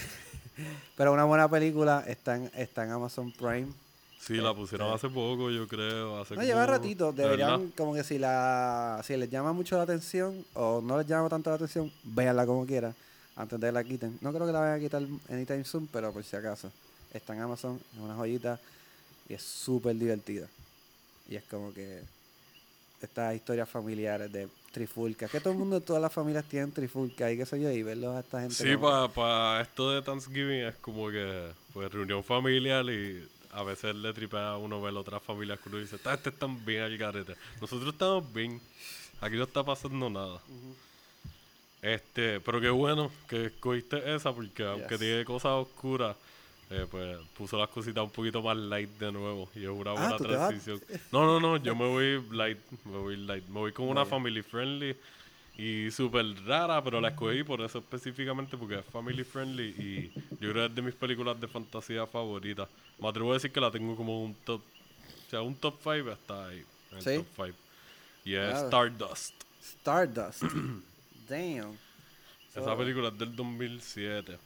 S2: (laughs) pero una buena película está en, está en Amazon Prime.
S1: Sí, la pusieron hace poco, yo creo. Hace
S2: No lleva
S1: como-
S2: ratito.
S1: ¿de
S2: Deberían,
S1: verdad?
S2: como que si la. Si les llama mucho la atención o no les llama tanto la atención, véanla como quieran. Antes de que la quiten. No creo que la vayan a quitar anytime soon, pero por si acaso. Está en Amazon, es una joyita. Y es súper divertida. Y es como que estas historias familiares de trifulca, que todo el mundo, todas las familias tienen trifulca y qué sé yo, y verlos a esta gente.
S1: Sí,
S2: como-
S1: para esto de Thanksgiving es como que, pues, reunión familiar y a veces le tripea a uno ver otras familias que uno dice, "Esta gente están bien al garete. Nosotros estamos bien. Aquí no está pasando nada. Este, pero qué bueno que escogiste esa porque aunque tiene cosas oscuras, eh, pues puso las cositas un poquito más light de nuevo y es una
S2: Ah,
S1: transición. No, no, no, yo me voy light, me voy light, me voy con una
S2: Vaya.
S1: family friendly y súper rara, pero la escogí por eso específicamente porque es family friendly y yo creo que es de mis películas de fantasía favoritas. Me atrevo a decir que la tengo como un top, o sea, un top 5 está ahí, en el
S2: ¿Sí?
S1: top 5. Y es
S2: Claro.
S1: Stardust.
S2: Stardust. (clears throat) Damn.
S1: Esa película es del 2007.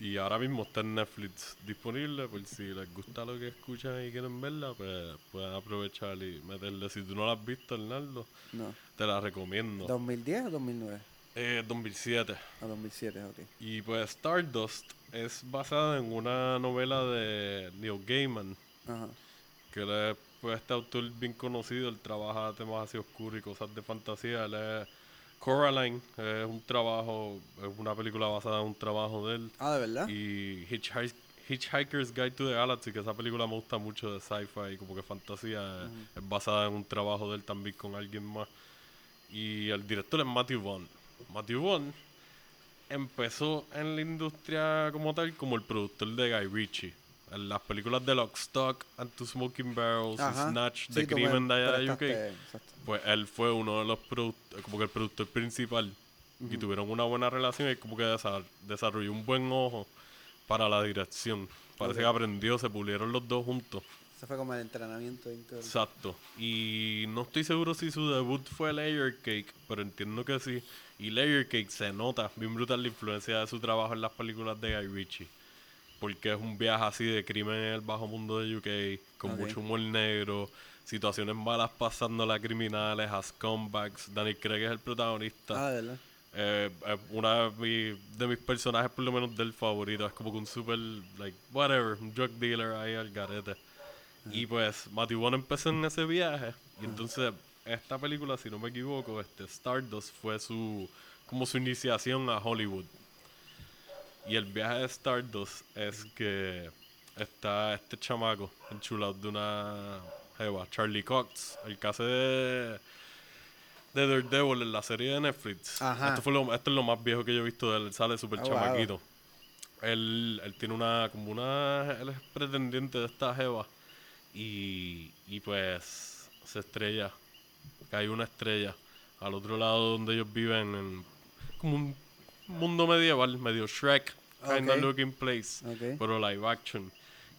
S1: Y ahora mismo está en Netflix disponible. Por si les gusta lo que escuchan y quieren verla, pues pueden aprovechar y meterle. Si tú no la has visto, Hernando,
S2: No.
S1: te la recomiendo.
S2: ¿2010 o 2009?
S1: Eh, 2007.
S2: O 2007, ok.
S1: Y pues Stardust es basada en una novela de Neil Gaiman.
S2: Ajá.
S1: Que él es pues, este autor bien conocido. Él trabaja temas así oscuros y cosas de fantasía. Él es Coraline. Es un trabajo, es una película basada en un trabajo de él.
S2: Ah, ¿de verdad?
S1: Y Hitchhi- Hitchhiker's Guide to the Galaxy, que esa película me gusta mucho de sci-fi, como que fantasía, es basada en un trabajo de él también con alguien más. Y el director es Matthew Vaughn. Matthew Vaughn empezó en la industria como tal como el productor de Guy Ritchie. En las películas de Lock, Stock, and Two Smoking Barrels, y. Snatch,
S2: Sí,
S1: de
S2: tú
S1: Crimen
S2: me
S1: de allá de UK.
S2: exacto.
S1: Pues él fue uno de los productores, como que el productor principal. Y tuvieron una buena relación y como que desa- desarrolló un buen ojo para la dirección. Parece que aprendió, se pulieron los dos juntos.
S2: Eso fue como el entrenamiento.
S1: Exacto. Y no estoy seguro si su debut fue Layer Cake, pero entiendo que sí. Y Layer Cake se nota bien brutal la influencia de su trabajo en las películas de Guy Ritchie. Porque es un viaje así de crimen en el bajo mundo de UK, con mucho humor negro, situaciones malas pasando a criminales, a scumbags. Danny Craig es el protagonista.
S2: Ah, de verdad.
S1: Eh, eh, una de mis personajes, por lo menos del favorito, es como que un super, like, whatever, un drug dealer ahí al garete. Y pues, Matthew Vaughn empezó en ese viaje. Y entonces, esta película, si no me equivoco, este Stardust fue su, como su iniciación a Hollywood. Y el viaje de Stardust es que está este chamaco enchulado de una jeva, Charlie Cox, el que hace de, de Daredevil en la serie de Netflix.
S2: Ajá.
S1: Esto, fue lo, esto es lo más viejo que yo he visto de él, sale súper
S2: wow.
S1: chamaquito. Él, él tiene una, como una, él es pretendiente de esta jeva y, y pues se estrella, cae una estrella al otro lado donde ellos viven, en como un mundo medieval, medio Shrek, kind of
S2: Ok.
S1: looking place, pero live action.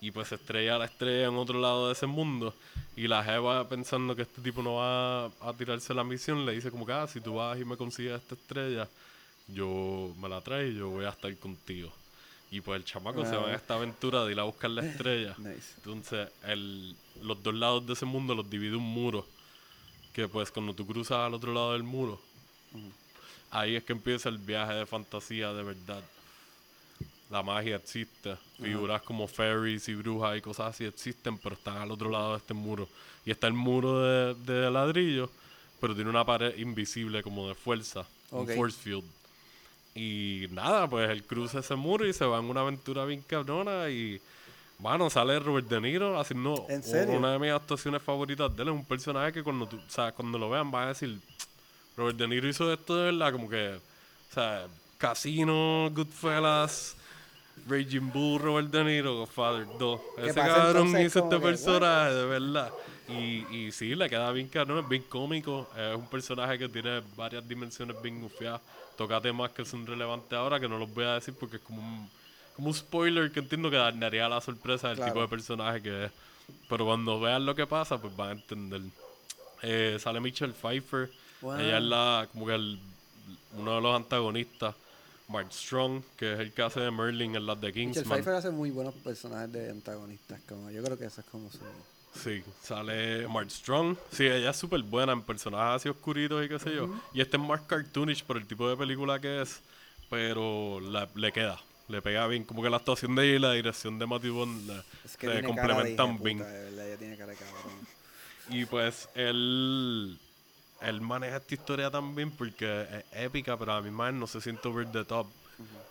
S1: Y pues se estrella la estrella en otro lado de ese mundo. Y la jeva pensando que este tipo no va a tirarse la misión, le dice como que, ah, si tú vas y me consigues esta estrella, yo me la traes y yo voy a estar contigo. Y pues el chamaco se va en
S2: Ah.
S1: esta aventura de ir a buscar la estrella. (laughs)
S2: Nice.
S1: Entonces, el, los dos lados de ese mundo los divide un muro. Que pues cuando tú cruzas al otro lado del muro, ahí es que empieza el viaje de fantasía de verdad. La magia existe. Figuras como fairies y brujas y cosas así existen, pero están al otro lado de este muro. Y está el muro de, de ladrillo, pero tiene una pared invisible como de fuerza. Un force field. Y nada, pues él cruza ese muro y se va en una aventura bien cabrona y... Bueno, sale Robert De Niro haciendo
S2: ¿En serio?
S1: una de mis actuaciones favoritas de él. Es un personaje que cuando, tú, o sea, cuando lo vean van a decir, Robert De Niro hizo esto de verdad, como que, o sea, Casino, Goodfellas, Raging Bull, Robert De Niro, Godfather 2.
S2: Que
S1: Ese cabrón hizo este personaje, de verdad. Y, y sí, le queda bien cabrón, es bien cómico. Es un personaje que tiene varias dimensiones bien gufiadas. Toca temas que son relevantes ahora, que no los voy a decir porque es como un, como un spoiler que entiendo que daría la sorpresa del
S2: Claro.
S1: tipo de personaje que es. Pero cuando vean lo que pasa, pues van a entender. Eh, sale Michelle Pfeiffer.
S2: Wow.
S1: Ella es la, como que el, uno de los antagonistas. Mark Strong, que es el que hace de Merlin en las de
S2: Michelle
S1: Kingsman.
S2: Pfeiffer hace muy buenos personajes de antagonistas. Como, yo creo que eso es como su.
S1: Sí, sale Mark Strong. Sí, ella es súper buena en personajes así oscuritos y qué sé yo. Y este es más cartoonish por el tipo de película que es, pero la- le queda, le pega bien. Como que la actuación de ella y la dirección de Matthew Bond le,
S2: Es que
S1: complementan bien. Y pues él, él maneja esta historia también porque es épica, pero a misma vez no se siente over the top.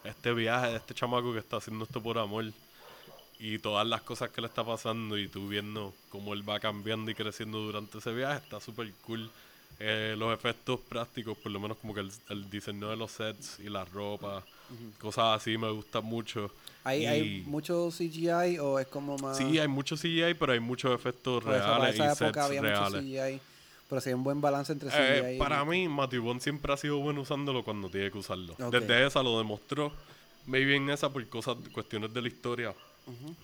S1: Este viaje de este chamaco que está haciendo esto por amor y todas las cosas que le está pasando y tú viendo cómo él va cambiando y creciendo durante ese viaje está súper cool. Eh, los efectos prácticos, por lo menos como que el, el diseño de los sets y la ropa, cosas así me gustan mucho.
S2: ¿Hay,
S1: Y-
S2: ¿Hay mucho CGI o es como más.?
S1: Sí, hay mucho CGI, pero hay muchos efectos
S2: Por eso, para
S1: reales
S2: esa
S1: y
S2: época
S1: sets
S2: había mucho
S1: reales.
S2: CGI. Pero sí hay un buen balance entre
S1: Eh,
S2: CGI y.
S1: para mí, Matthew Bond siempre ha sido bueno usándolo cuando tiene que usarlo. Desde esa lo demostró. Maybe en esa por cosas, cuestiones de la historia,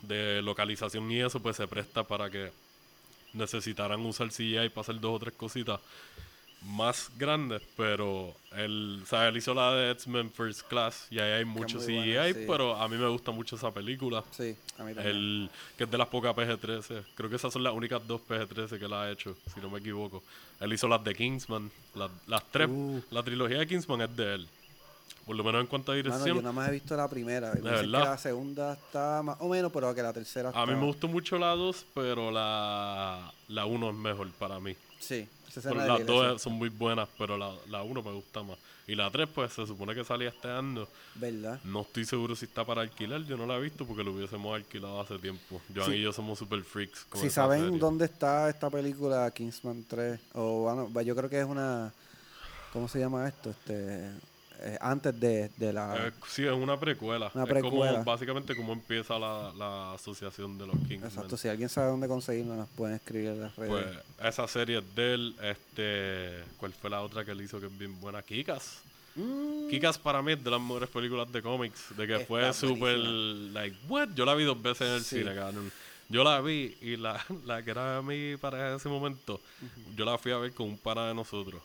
S1: de localización y eso, pues se presta para que necesitaran usar CGI para hacer dos o tres cositas más grandes, pero él, o sea, él hizo la de X-Men First Class y ahí hay mucho CGI,
S2: buena, sí.
S1: pero a mí me gusta mucho esa película.
S2: Sí, a mí también.
S1: El, que es de las pocas PG-13. Creo que esas son las únicas dos PG-13 que él ha hecho, si no me equivoco. Él hizo las de Kingsman. Las, las tres.
S2: Uh.
S1: La trilogía de Kingsman es de él. Por lo menos en cuanto a
S2: Mano,
S1: dirección.
S2: yo nada más he visto la primera. Que
S1: verdad?
S2: la segunda está más o menos, pero que la tercera está...
S1: a mí me gustó mucho la 2, pero la, la 1 es mejor para mí.
S2: Sí,
S1: Pero
S2: de
S1: las
S2: la
S1: dos son muy buenas, pero la, la 1 me gusta más. Y la 3, pues se supone que salía este año.
S2: ¿Verdad?
S1: No estoy seguro si está para alquilar. Yo no la he visto porque lo hubiésemos alquilado hace tiempo. Joan
S2: Sí.
S1: y yo somos super freaks. Con
S2: Si saben
S1: serie.
S2: dónde está esta película Kingsman 3, o bueno, va- yo creo que es una... ¿Cómo se llama esto? Este eh, Antes de, de la...
S1: Eh, sí, es una precuela.
S2: Una
S1: Es
S2: precuela.
S1: como básicamente cómo empieza la, la asociación de los Kingsmen.
S2: Exacto, si alguien sabe dónde conseguirlo, nos pueden escribir en las redes.
S1: Pues esa serie es de él. Este, ¿Cuál fue la otra que él hizo que es bien buena? Kikas.
S2: Mm,
S1: Kikas para mí es de las mejores películas de cómics. De que
S2: Está
S1: fue súper. Like, what? Yo la vi dos veces en el
S2: Sí.
S1: cine, cabrón. Yo la vi y la, (laughs) la que era mi pareja en ese momento, yo la fui a ver con un pana de nosotros,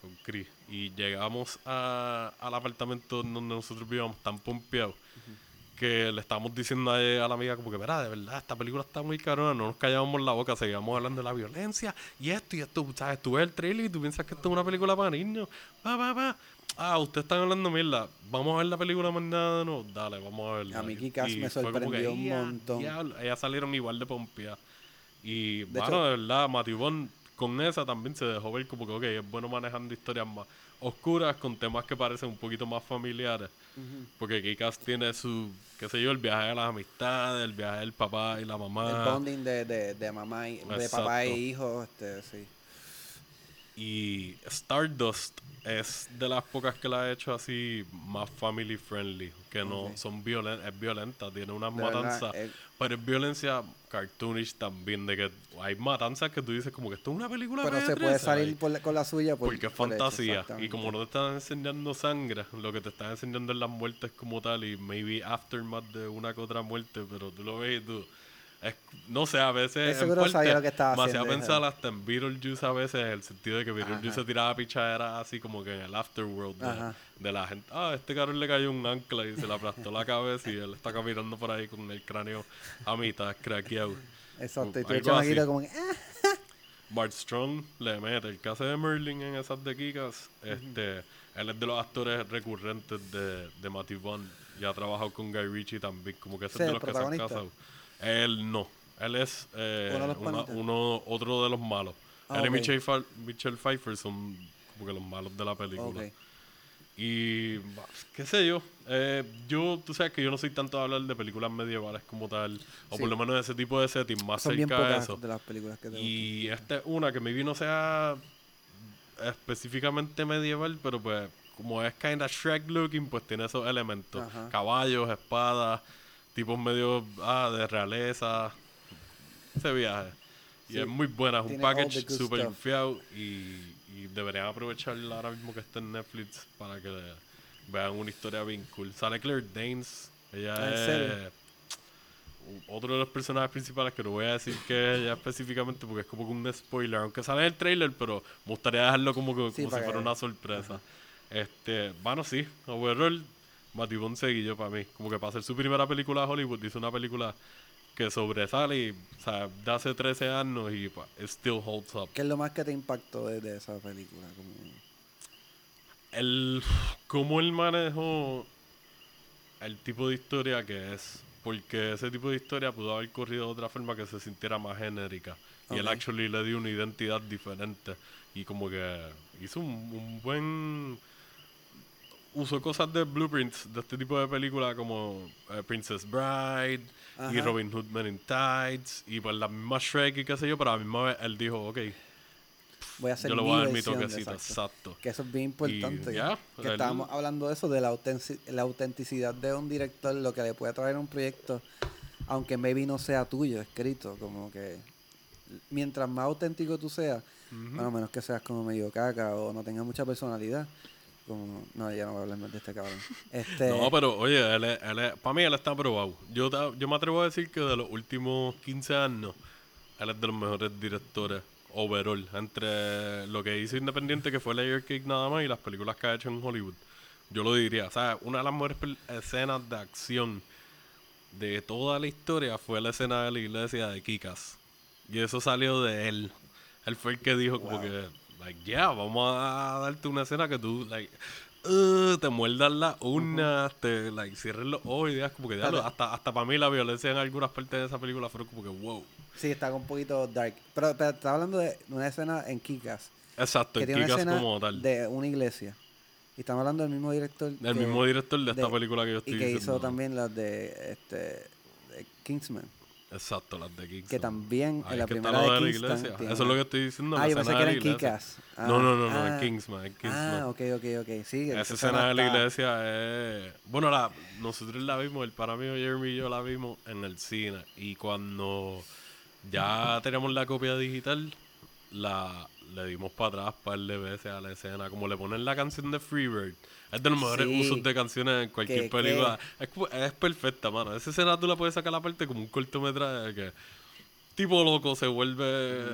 S1: con Chris. Y llegamos a- al apartamento donde nosotros vivíamos tan pompeados que le estábamos diciendo a, a la amiga como que, verá, de verdad, esta película está muy carona, no nos callábamos la boca, seguíamos hablando de la violencia y esto y esto, ¿sabes? Tú ves el trailer y tú piensas que esto es una película para niños. Va, va, va. Ah, ustedes están hablando mierda. Vamos a ver la película mañana, no, dale, vamos a verla.
S2: A mí Kick-Ass me
S1: como que,
S2: sorprendió un
S1: "Ya,
S2: montón".
S1: diablo". Ellas salieron igual de pompeadas. Y,
S2: De
S1: bueno,
S2: hecho-
S1: de verdad, Bond con esa también se dejó ver como que, ok, es bueno manejando historias más oscuras con temas que parecen un poquito más familiares. Porque Kikas tiene su, qué sé yo, el viaje de las amistades, el viaje del papá y la mamá.
S2: El bonding de, de, de mamá y, de papá e hijo, este, sí.
S1: Y Stardust es de las pocas que la ha hecho así más family friendly, que no son violen es violenta, tiene unas matanzas,
S2: eh.
S1: Pero es violencia cartoonish también, de que hay matanzas que tú dices como que esto es una película
S2: Pero se
S1: PG-13,
S2: puede salir
S1: like,
S2: por la- con la suya por-
S1: porque es fantasía. y como no te están enseñando sangre, lo que te están enseñando es las muertes como tal y maybe aftermath de una que otra muerte, pero tú lo ves y tú... es- no sé, a veces...
S2: Él
S1: en parte,
S2: sabía lo que estaba
S1: me hacía
S2: haciendo,
S1: pensar hasta en Beetlejuice a veces, en el sentido de que Beetlejuice se tiraba pichadera así como que en el afterworld de, de la gente. Ah, este carro le cayó un ancla y se le aplastó la cabeza y él está caminando por ahí con el cráneo a mitad, craqueado.
S2: Exacto, y tú el como que, ah,
S1: Bart Strong le mete el caso de Merlin en esas de Kikas. Este, él es de los actores recurrentes de, de Matthew Bond y ha trabajado con Guy Ritchie también, como que ese
S2: Sí,
S1: es de los que se han casado. Él no, él es eh,
S2: Uno
S1: una- otro de los malos.
S2: Ah,
S1: él y
S2: ok.
S1: Michelle, Pfeiffer- Michelle Pfeiffer son como que los malos de la película. Y qué sé yo, eh, yo, tú sabes que yo no soy tanto de hablar de películas medievales como tal, o
S2: Sí.
S1: por lo menos de ese tipo de setting, más
S2: Son
S1: cerca de eso.
S2: de las películas que te
S1: Y esta es una que maybe no sea específicamente medieval, pero pues como es kinda Shrek looking, pues tiene esos elementos.
S2: Ajá.
S1: Caballos, espadas, tipos medio ah, de realeza. Ese viaje. Y
S2: Sí,
S1: es muy buena, es un package
S2: the good
S1: super
S2: stuff.
S1: fiado y, y deberían aprovecharla ahora mismo que está en Netflix para que vean una historia bien cool. Sale Claire Danes, ella
S2: Ah, ¿en
S1: es
S2: serio?
S1: otro de los personajes principales que no voy a decir que es ella específicamente porque es como que un spoiler, aunque sale en el trailer, pero me gustaría dejarlo como, que,
S2: Sí,
S1: como si fuera una sorpresa. Este, bueno, sí, overall, Matthew Bond seguillo para mí. Como que para hacer su primera película de Hollywood, hizo una película que sobresale y, o sea, de hace 13 años y it still holds up.
S2: ¿Qué es lo más que te impactó de, de esa película? Como,
S1: el cómo él manejó el tipo de historia que es porque ese tipo de historia pudo haber corrido de otra forma que se sintiera más genérica y él actually le dio una identidad diferente y como que hizo un, un buen usó cosas de blueprints de este tipo de películas como eh, Princess Bride y. Robin Hood Men in Tights y pues la misma Shrek y qué sé yo pero a la misma vez él dijo ok
S2: voy a hacer
S1: yo le
S2: mi
S1: voy a dar mi toquecito
S2: exacto. Que eso es bien importante.
S1: Y ya,
S2: que estábamos hablando de eso, de la, autenci- la autenticidad de un director, lo que le puede traer a un proyecto, aunque maybe no sea tuyo, escrito. Como que mientras más auténtico tú seas, bueno, a menos que seas como medio caca o no tengas mucha personalidad. Como, no, ya no voy a hablar más de este cabrón. (laughs) Este,
S1: No, pero oye, él es, él es- para mí él está aprobado. Yo, yo me atrevo a decir que de los últimos 15 años, él es de los mejores directores overall. Entre lo que hizo Independiente, que fue Layer Cake nada más, y las películas que ha hecho en Hollywood. Yo lo diría. O sea, una de las mejores escenas de acción de toda la historia fue la escena de la iglesia de Kikas. Y eso salió de él. Él fue el que dijo como que, like, yeah, vamos a darte una escena que tú, like, uh, te muerdas las uñas, te, like, cierres los ojos y digas como que,
S2: Claro.
S1: hasta, hasta para mí la violencia en algunas partes de esa película fueron como que, wow.
S2: Sí, está un poquito dark. Pero, pero estaba hablando de una escena en Kikas.
S1: Exacto,
S2: Que
S1: en Kikas como tal.
S2: de una iglesia. Y estamos hablando del mismo director.
S1: El
S2: que-
S1: mismo director de esta
S2: de-
S1: película que yo estoy
S2: Y que
S1: diciendo.
S2: hizo también las de, este, de Kingsman.
S1: Exacto, las de Kingsman.
S2: Que también en la primera
S1: lo
S2: de
S1: la iglesia.
S2: tiene-
S1: Eso es lo que estoy diciendo.
S2: Ah, yo pensé que
S1: de
S2: era en
S1: la iglesia.
S2: Kikas. Ah,
S1: no, no, no, no,
S2: ah.
S1: en Kingsman, en Kingsman.
S2: Ah, ok, ok, ok. Sí,
S1: Esa escena de la iglesia es... Bueno, la, nosotros la vimos, el para mí, Jeremy y yo la vimos en el cine. Y cuando ya teníamos la copia digital, la le dimos para atrás un par de veces a la escena. Como le ponen la canción de Freebird. Es de los mejores
S2: Sí.
S1: usos de canciones en cualquier
S2: Que-
S1: película. Es, perfecta, mano. Esa escena tú la puedes sacar aparte como un cortometraje que... tipo loco se vuelve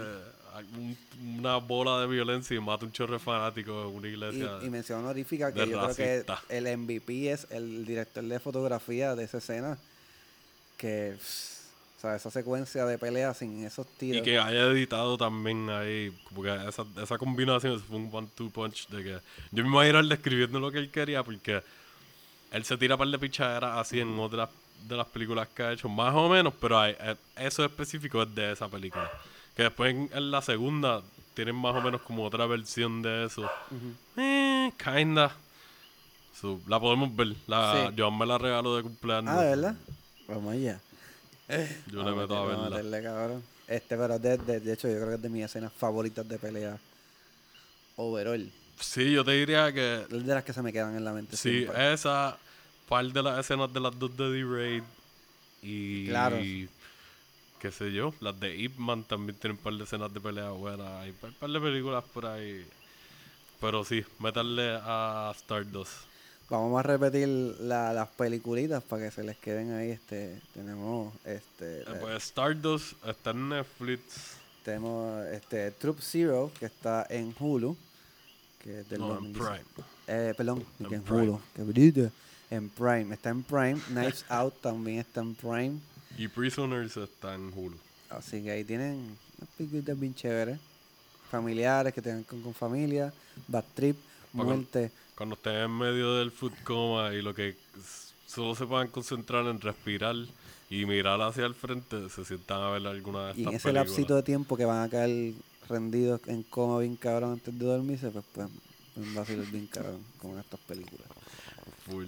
S1: un- una bola de violencia y mata un chorro de fanáticos en una
S2: Y,
S1: iglesia.
S2: y mención honorífica que yo creo que el MVP es el director de fotografía de esa escena. Que, sea, esa secuencia de pelea sin esos tiros.
S1: Y que haya editado también ahí, porque esa, esa combinación fue un one-two punch de que yo me imagino él describiendo lo que él quería porque él se tira par de pichaderas así en otras de las películas que ha hecho, más o menos, pero hay- eh, eso específico es de esa película. Que después en, en la segunda tienen más o menos como otra versión de eso. Eh, kinda. So, la podemos ver. La,
S2: Sí.
S1: Joan me la regaló de cumpleaños.
S2: Ah, ¿de verdad? Vamos allá. (laughs)
S1: Yo le
S2: Vamos
S1: meto a verla.
S2: meterle, cabrón. Este, pero de, de, de hecho, yo creo que es de mis escenas favoritas de pelea. Overall.
S1: Sí, yo te diría que
S2: Es de las que se me quedan en la mente.
S1: Sí,
S2: siempre.
S1: esa, par de las escenas de las dos de D-Raid y
S2: Claro.
S1: qué sé yo, las de Ip Man también tienen par de escenas de pelea buenas, hay par, par de películas por ahí. Pero sí, meterle a Stardust.
S2: Vamos a repetir la- las peliculitas para que se les queden ahí. Este, tenemos este,
S1: Eh, Pues Stardust está en Netflix,
S2: tenemos este Troop Zero que está en Hulu, que es del
S1: no, en
S2: 2016.
S1: Prime.
S2: Eh, perdón,
S1: En
S2: que en
S1: Prime.
S2: Hulu, que. En Prime, está en Prime. Knives (laughs) Out también está en Prime.
S1: Y Prisoners está en Hulu.
S2: Así que ahí tienen unas películas bien chéveres. Familiares que tengan con, con familia. Bad Trip, muerte.
S1: Cuando estén en medio del food coma y lo que solo se puedan concentrar en respirar y mirar hacia el frente, se sientan a ver alguna de estas
S2: Y en ese
S1: películas.
S2: lapsito de tiempo que van a caer rendidos en coma bien cabrón antes de dormirse, pues pues pueden vacilar bien cabrón con estas películas.
S1: Full.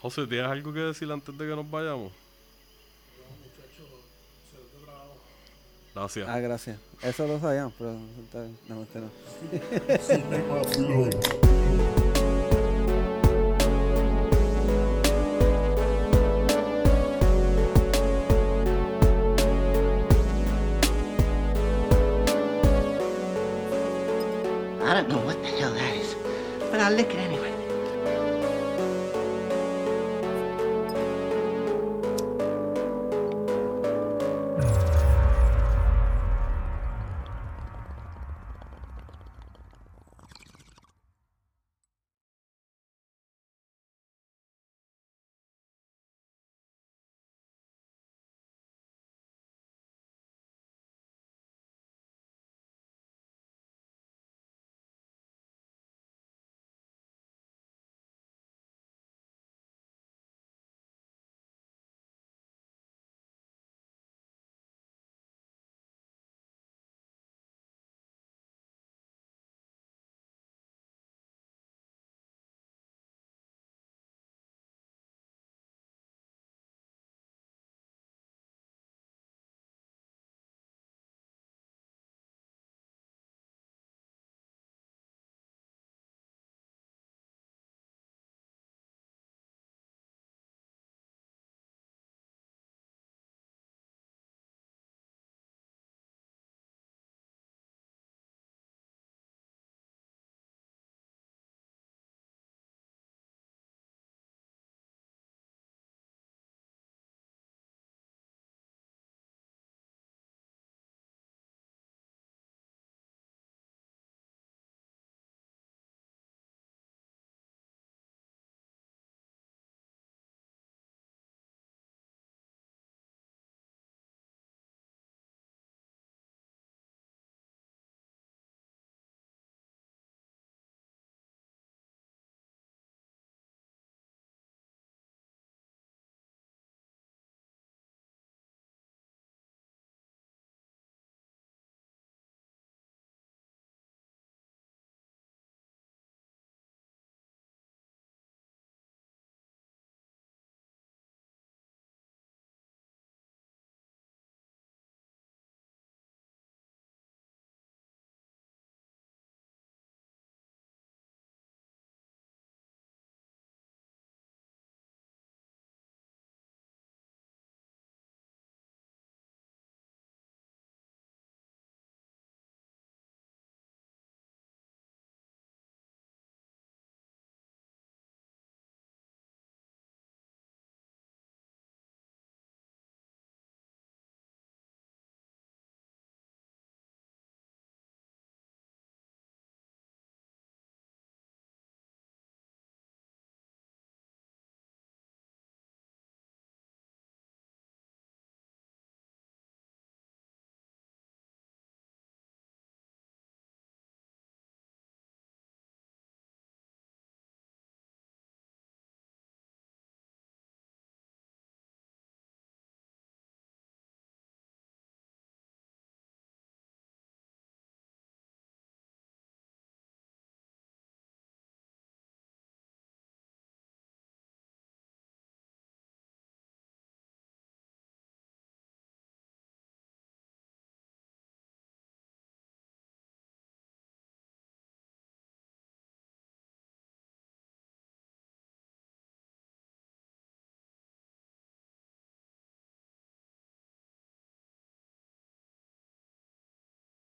S1: José, ¿tienes algo que decir antes de que nos vayamos? Gracias.
S2: Ah, gracias. Eso lo sabíamos, pero no, no.
S5: I don't